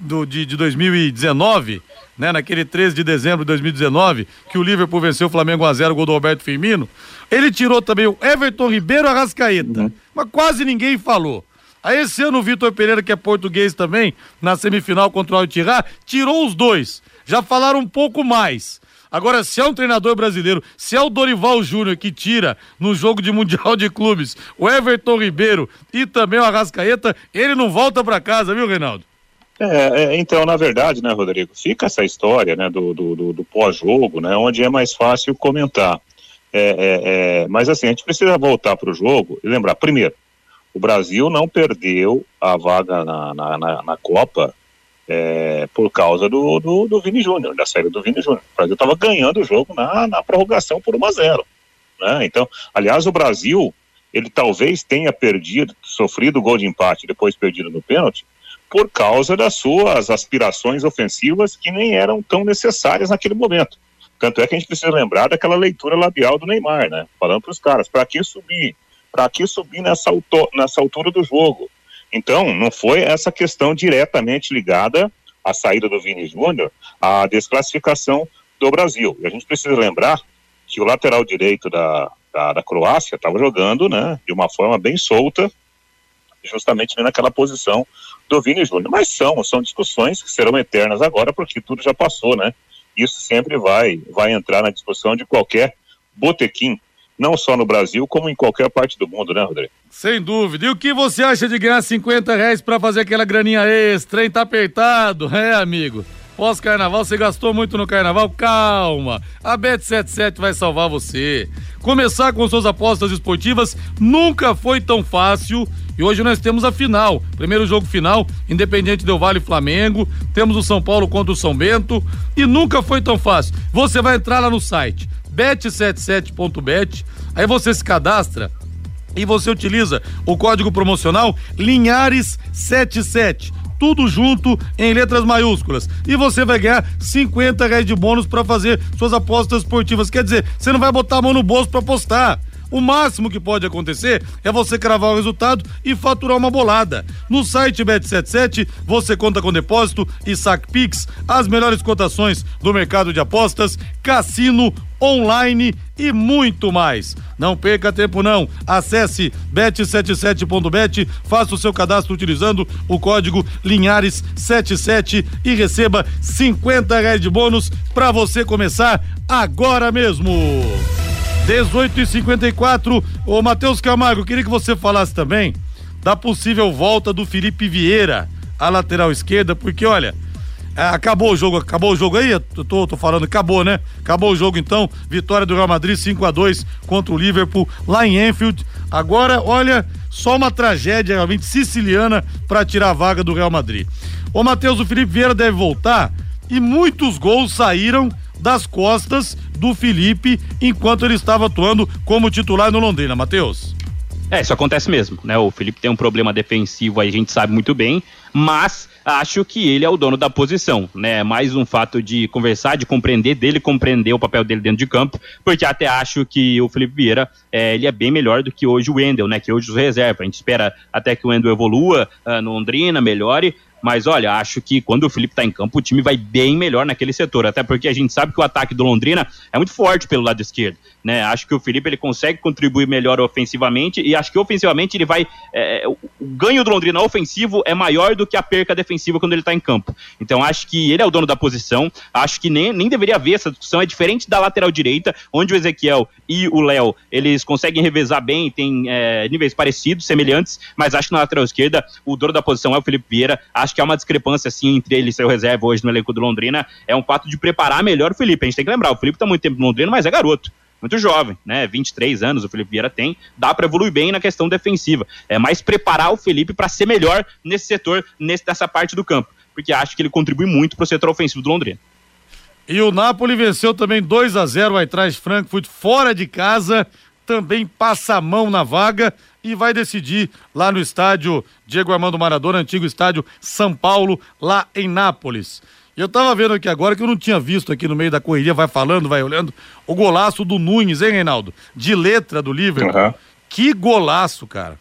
A: do, de, de 2019, né, naquele 13 de dezembro de 2019, que o Liverpool venceu o Flamengo 1x0, gol do Roberto Firmino. Ele tirou também o Everton Ribeiro Arrascaeta, uhum. mas quase ninguém falou. Aí esse ano o Vitor Pereira, que é português também, na semifinal contra o Altirá, tirou os dois. Já falaram um pouco mais. Agora, se é um treinador brasileiro, se é o Dorival Júnior que tira no jogo de Mundial de Clubes o Everton Ribeiro e também o Arrascaeta, ele não volta para casa, viu, Reinaldo?
N: É, é, então, na verdade, né, Rodrigo, fica essa história, né, do, do, do, do pós-jogo, né, onde é mais fácil comentar. É, é, é mas assim, a gente precisa voltar para o jogo e lembrar, primeiro, o Brasil não perdeu a vaga na, na, na, na Copa é, por causa do, do, do Vini Júnior, da série do Vini Júnior. O Brasil estava ganhando o jogo na, na prorrogação por 1 a 0 né? Então, aliás, o Brasil, ele talvez tenha perdido, sofrido o gol de empate, depois perdido no pênalti, por causa das suas aspirações ofensivas que nem eram tão necessárias naquele momento. Tanto é que a gente precisa lembrar daquela leitura labial do Neymar, né? Falando para os caras, para que subir? Para que subir nessa, nessa altura do jogo? Então, não foi essa questão diretamente ligada à saída do Vini Júnior, à desclassificação do Brasil. E a gente precisa lembrar que o lateral direito da, da, da Croácia estava jogando né, de uma forma bem solta, justamente naquela posição do Vini Júnior. Mas são, são discussões que serão eternas agora, porque tudo já passou, né? Isso sempre vai, vai entrar na discussão de qualquer botequim não só no Brasil, como em qualquer parte do mundo, né, Rodrigo?
A: Sem dúvida. E o que você acha de ganhar 50 reais pra fazer aquela graninha extra, hein? Tá apertado? É, amigo. Pós-carnaval, você gastou muito no carnaval? Calma! A Bet77 vai salvar você. Começar com suas apostas esportivas nunca foi tão fácil. E hoje nós temos a final. Primeiro jogo final, Independente Del Vale Flamengo. Temos o São Paulo contra o São Bento. E nunca foi tão fácil. Você vai entrar lá no site bet77.bet. Aí você se cadastra e você utiliza o código promocional Linhares77 tudo junto em letras maiúsculas. E você vai ganhar 50 reais de bônus para fazer suas apostas esportivas. Quer dizer, você não vai botar a mão no bolso para apostar. O máximo que pode acontecer é você cravar o resultado e faturar uma bolada. No site Bet77 você conta com depósito e saque Pix, as melhores cotações do mercado de apostas, cassino online e muito mais. Não perca tempo não. Acesse bet77.bet, faça o seu cadastro utilizando o código Linhares77 e receba 50 reais de bônus para você começar agora mesmo. 18 e 54 Ô Matheus Camargo, queria que você falasse também da possível volta do Felipe Vieira à lateral esquerda, porque olha, é, acabou o jogo, acabou o jogo aí? Eu tô, tô falando, acabou, né? Acabou o jogo então, vitória do Real Madrid 5 a 2 contra o Liverpool lá em Enfield. Agora, olha, só uma tragédia realmente siciliana para tirar a vaga do Real Madrid. Ô Matheus, o Felipe Vieira deve voltar e muitos gols saíram das costas do Felipe enquanto ele estava atuando como titular no Londrina, Matheus.
M: É, isso acontece mesmo, né? O Felipe tem um problema defensivo aí, a gente sabe muito bem, mas acho que ele é o dono da posição, né? Mais um fato de conversar, de compreender dele, compreender o papel dele dentro de campo, porque até acho que o Felipe Vieira, é, ele é bem melhor do que hoje o Wendel, né? Que hoje os reserva. A gente espera até que o Wendel evolua uh, no Londrina, melhore, mas olha, acho que quando o Felipe tá em campo, o time vai bem melhor naquele setor. Até porque a gente sabe que o ataque do Londrina é muito forte pelo lado esquerdo. Né? Acho que o Felipe ele consegue contribuir melhor ofensivamente e acho que ofensivamente ele vai. É, o ganho do Londrina ofensivo é maior do que a perca defensiva quando ele tá em campo. Então acho que ele é o dono da posição. Acho que nem, nem deveria haver essa discussão. É diferente da lateral direita, onde o Ezequiel e o Léo eles conseguem revezar bem, tem é, níveis parecidos, semelhantes, mas acho que na lateral esquerda o dono da posição é o Felipe Vieira. Acho que há uma discrepância assim entre ele e seu reserva hoje no elenco do Londrina. É um fato de preparar melhor o Felipe. A gente tem que lembrar, o Felipe tá muito tempo no Londrina, mas é garoto muito jovem, né? 23 anos o Felipe Vieira tem, dá para evoluir bem na questão defensiva. É mais preparar o Felipe para ser melhor nesse setor, nessa parte do campo, porque acho que ele contribui muito para o setor ofensivo do Londrina.
A: E o Napoli venceu também 2 a 0 aí atrás Frankfurt fora de casa, também passa a mão na vaga e vai decidir lá no estádio Diego Armando Maradona, antigo estádio São Paulo, lá em Nápoles. E eu tava vendo aqui agora que eu não tinha visto aqui no meio da correria, vai falando, vai olhando, o golaço do Nunes, hein, Reinaldo? De letra do Liverpool. Uhum. Que golaço, cara.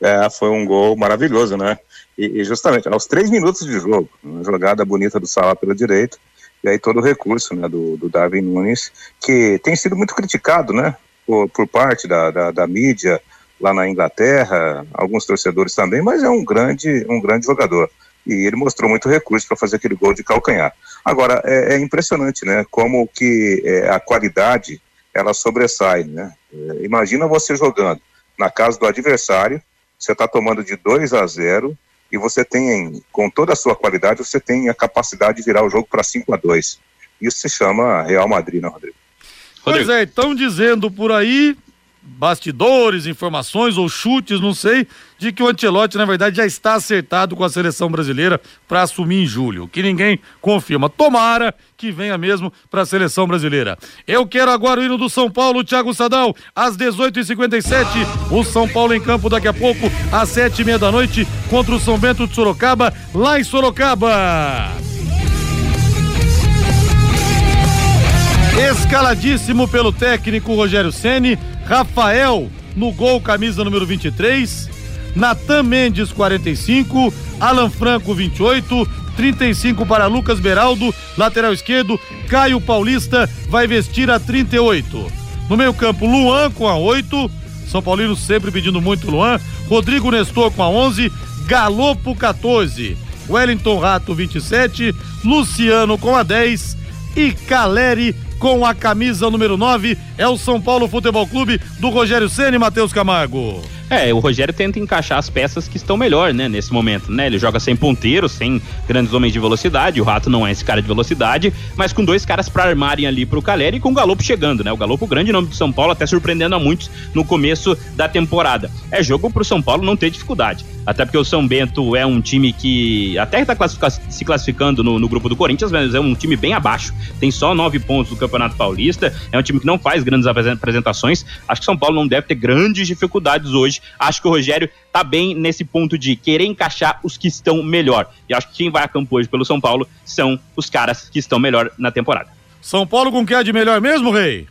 N: É, foi um gol maravilhoso, né? E, e, justamente aos três minutos de jogo, uma jogada bonita do Salah pela direita, e aí todo o recurso né, do, do Darwin Nunes, que tem sido muito criticado, né? Por, por parte da, da, da mídia lá na Inglaterra, alguns torcedores também, mas é um grande, um grande jogador e ele mostrou muito recurso para fazer aquele gol de calcanhar. Agora, é, é impressionante, né, como que é, a qualidade, ela sobressai, né, é, imagina você jogando na casa do adversário, você está tomando de 2 a 0 e você tem, com toda a sua qualidade, você tem a capacidade de virar o jogo para 5 a 2 Isso se chama Real Madrid, né, Rodrigo?
A: Pois é, estão dizendo por aí, bastidores, informações ou chutes, não sei, de que o Ancelotti, na verdade, já está acertado com a seleção brasileira para assumir em julho, que ninguém confirma. Tomara que venha mesmo para a seleção brasileira. Eu quero agora o hino do São Paulo, Thiago Sadal, às 18h57. O São Paulo em campo daqui a pouco, às sete e meia da noite, contra o São Bento de Sorocaba, lá em Sorocaba. Escaladíssimo pelo técnico Rogério Ceni, Rafael no gol, camisa número 23, Natan Mendes 45, Alan Franco 28, 35 para Lucas Beraldo, lateral esquerdo, Caio Paulista vai vestir a 38. No meio-campo, Luan com a 8, São Paulino sempre pedindo muito Luan, Rodrigo Nestor com a 11, Galopo 14, Wellington Rato 27, Luciano com a 10 e Caleri com a camisa número 9. É o São Paulo Futebol Clube do Rogério Ceni Matheus Camargo.
M: É, o Rogério tenta encaixar as peças que estão melhor, né, nesse momento, né? Ele joga sem ponteiro, sem grandes homens de velocidade, o Rato não é esse cara de velocidade, mas com dois caras para armarem ali pro Caleri e com o Galopo chegando, né? O Galopo, grande nome do São Paulo, até surpreendendo a muitos no começo da temporada. É jogo pro São Paulo não ter dificuldade. Até porque o São Bento é um time que até está se classificando no, no, grupo do Corinthians, mas é um time bem abaixo. Tem só nove pontos do Campeonato Paulista. É um time que não faz grandes apresentações. Acho que São Paulo não deve ter grandes dificuldades hoje. Acho que o Rogério tá bem nesse ponto de querer encaixar os que estão melhor. E acho que quem vai a campo hoje pelo São Paulo são os caras que estão melhor na temporada.
A: São Paulo com que é de melhor mesmo, Rei?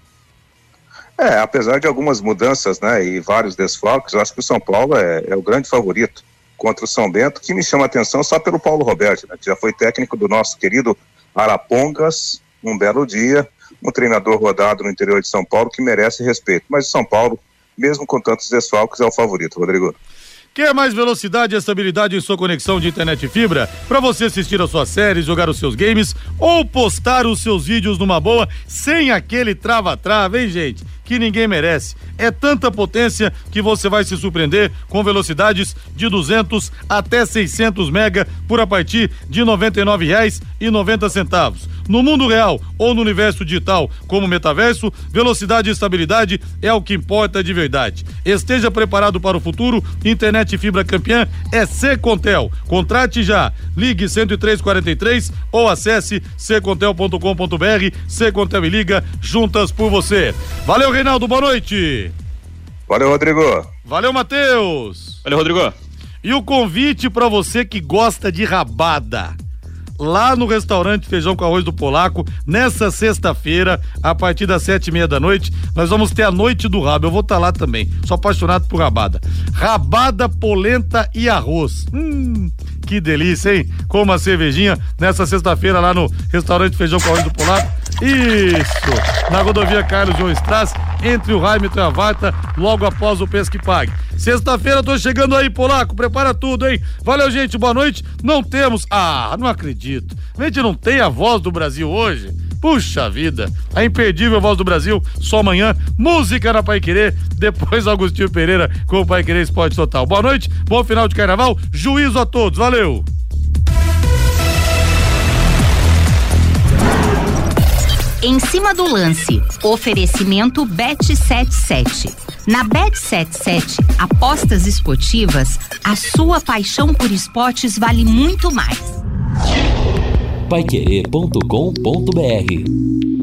N: É, apesar de algumas mudanças, né, e vários desfalques, eu acho que o São Paulo é, é, o grande favorito contra o São Bento, que me chama a atenção só pelo Paulo Roberto, né, que já foi técnico do nosso querido Arapongas, um belo dia, um treinador rodado no interior de São Paulo que merece respeito. Mas o São Paulo, mesmo com tantos desfalques, é o favorito, Rodrigo.
A: Quer mais velocidade e estabilidade em sua conexão de internet e fibra? Para você assistir as suas séries, jogar os seus games ou postar os seus vídeos numa boa, sem aquele trava-trava, hein, gente? Que ninguém merece. É tanta potência que você vai se surpreender com velocidades de 200 até 600 mega por a partir de R$ 99,90. No mundo real ou no universo digital, como metaverso, velocidade e estabilidade é o que importa de verdade. Esteja preparado para o futuro. Internet fibra campeã é Secontel. Contrate já. Ligue 10343 ou acesse secontel.com.br. Secontel e liga juntas por você. Valeu, Reinaldo. Boa noite.
N: Valeu, Rodrigo.
A: Valeu, Matheus.
M: Valeu, Rodrigo.
A: E o convite para você que gosta de rabada lá no restaurante Feijão com Arroz do Polaco, nessa sexta-feira, a partir das sete e meia da noite, nós vamos ter a Noite do Rabo. Eu vou estar tá lá também. Sou apaixonado por rabada. Rabada, polenta e arroz. Hum, que delícia, hein? Com uma cervejinha nessa sexta-feira lá no restaurante Feijão com Arroz do Polaco. Isso! Na rodovia Carlos João Strass, entre o Raimito e a Varta, logo após o Pesque Pague. Sexta-feira tô chegando aí, Polaco, prepara tudo, hein? Valeu, gente, boa noite. Não temos. Ah, não acredito. A gente não tem a voz do Brasil hoje. Puxa vida, a imperdível voz do Brasil, só amanhã, música na Pai Querer, depois Agostinho Pereira com o Pai Querer Esporte Total. Boa noite, bom final de carnaval, juízo a todos, valeu!
K: Em cima do lance, oferecimento Bet77. Na Bet77, apostas esportivas, a sua paixão por esportes vale muito mais.
F: Paiquerê.com.br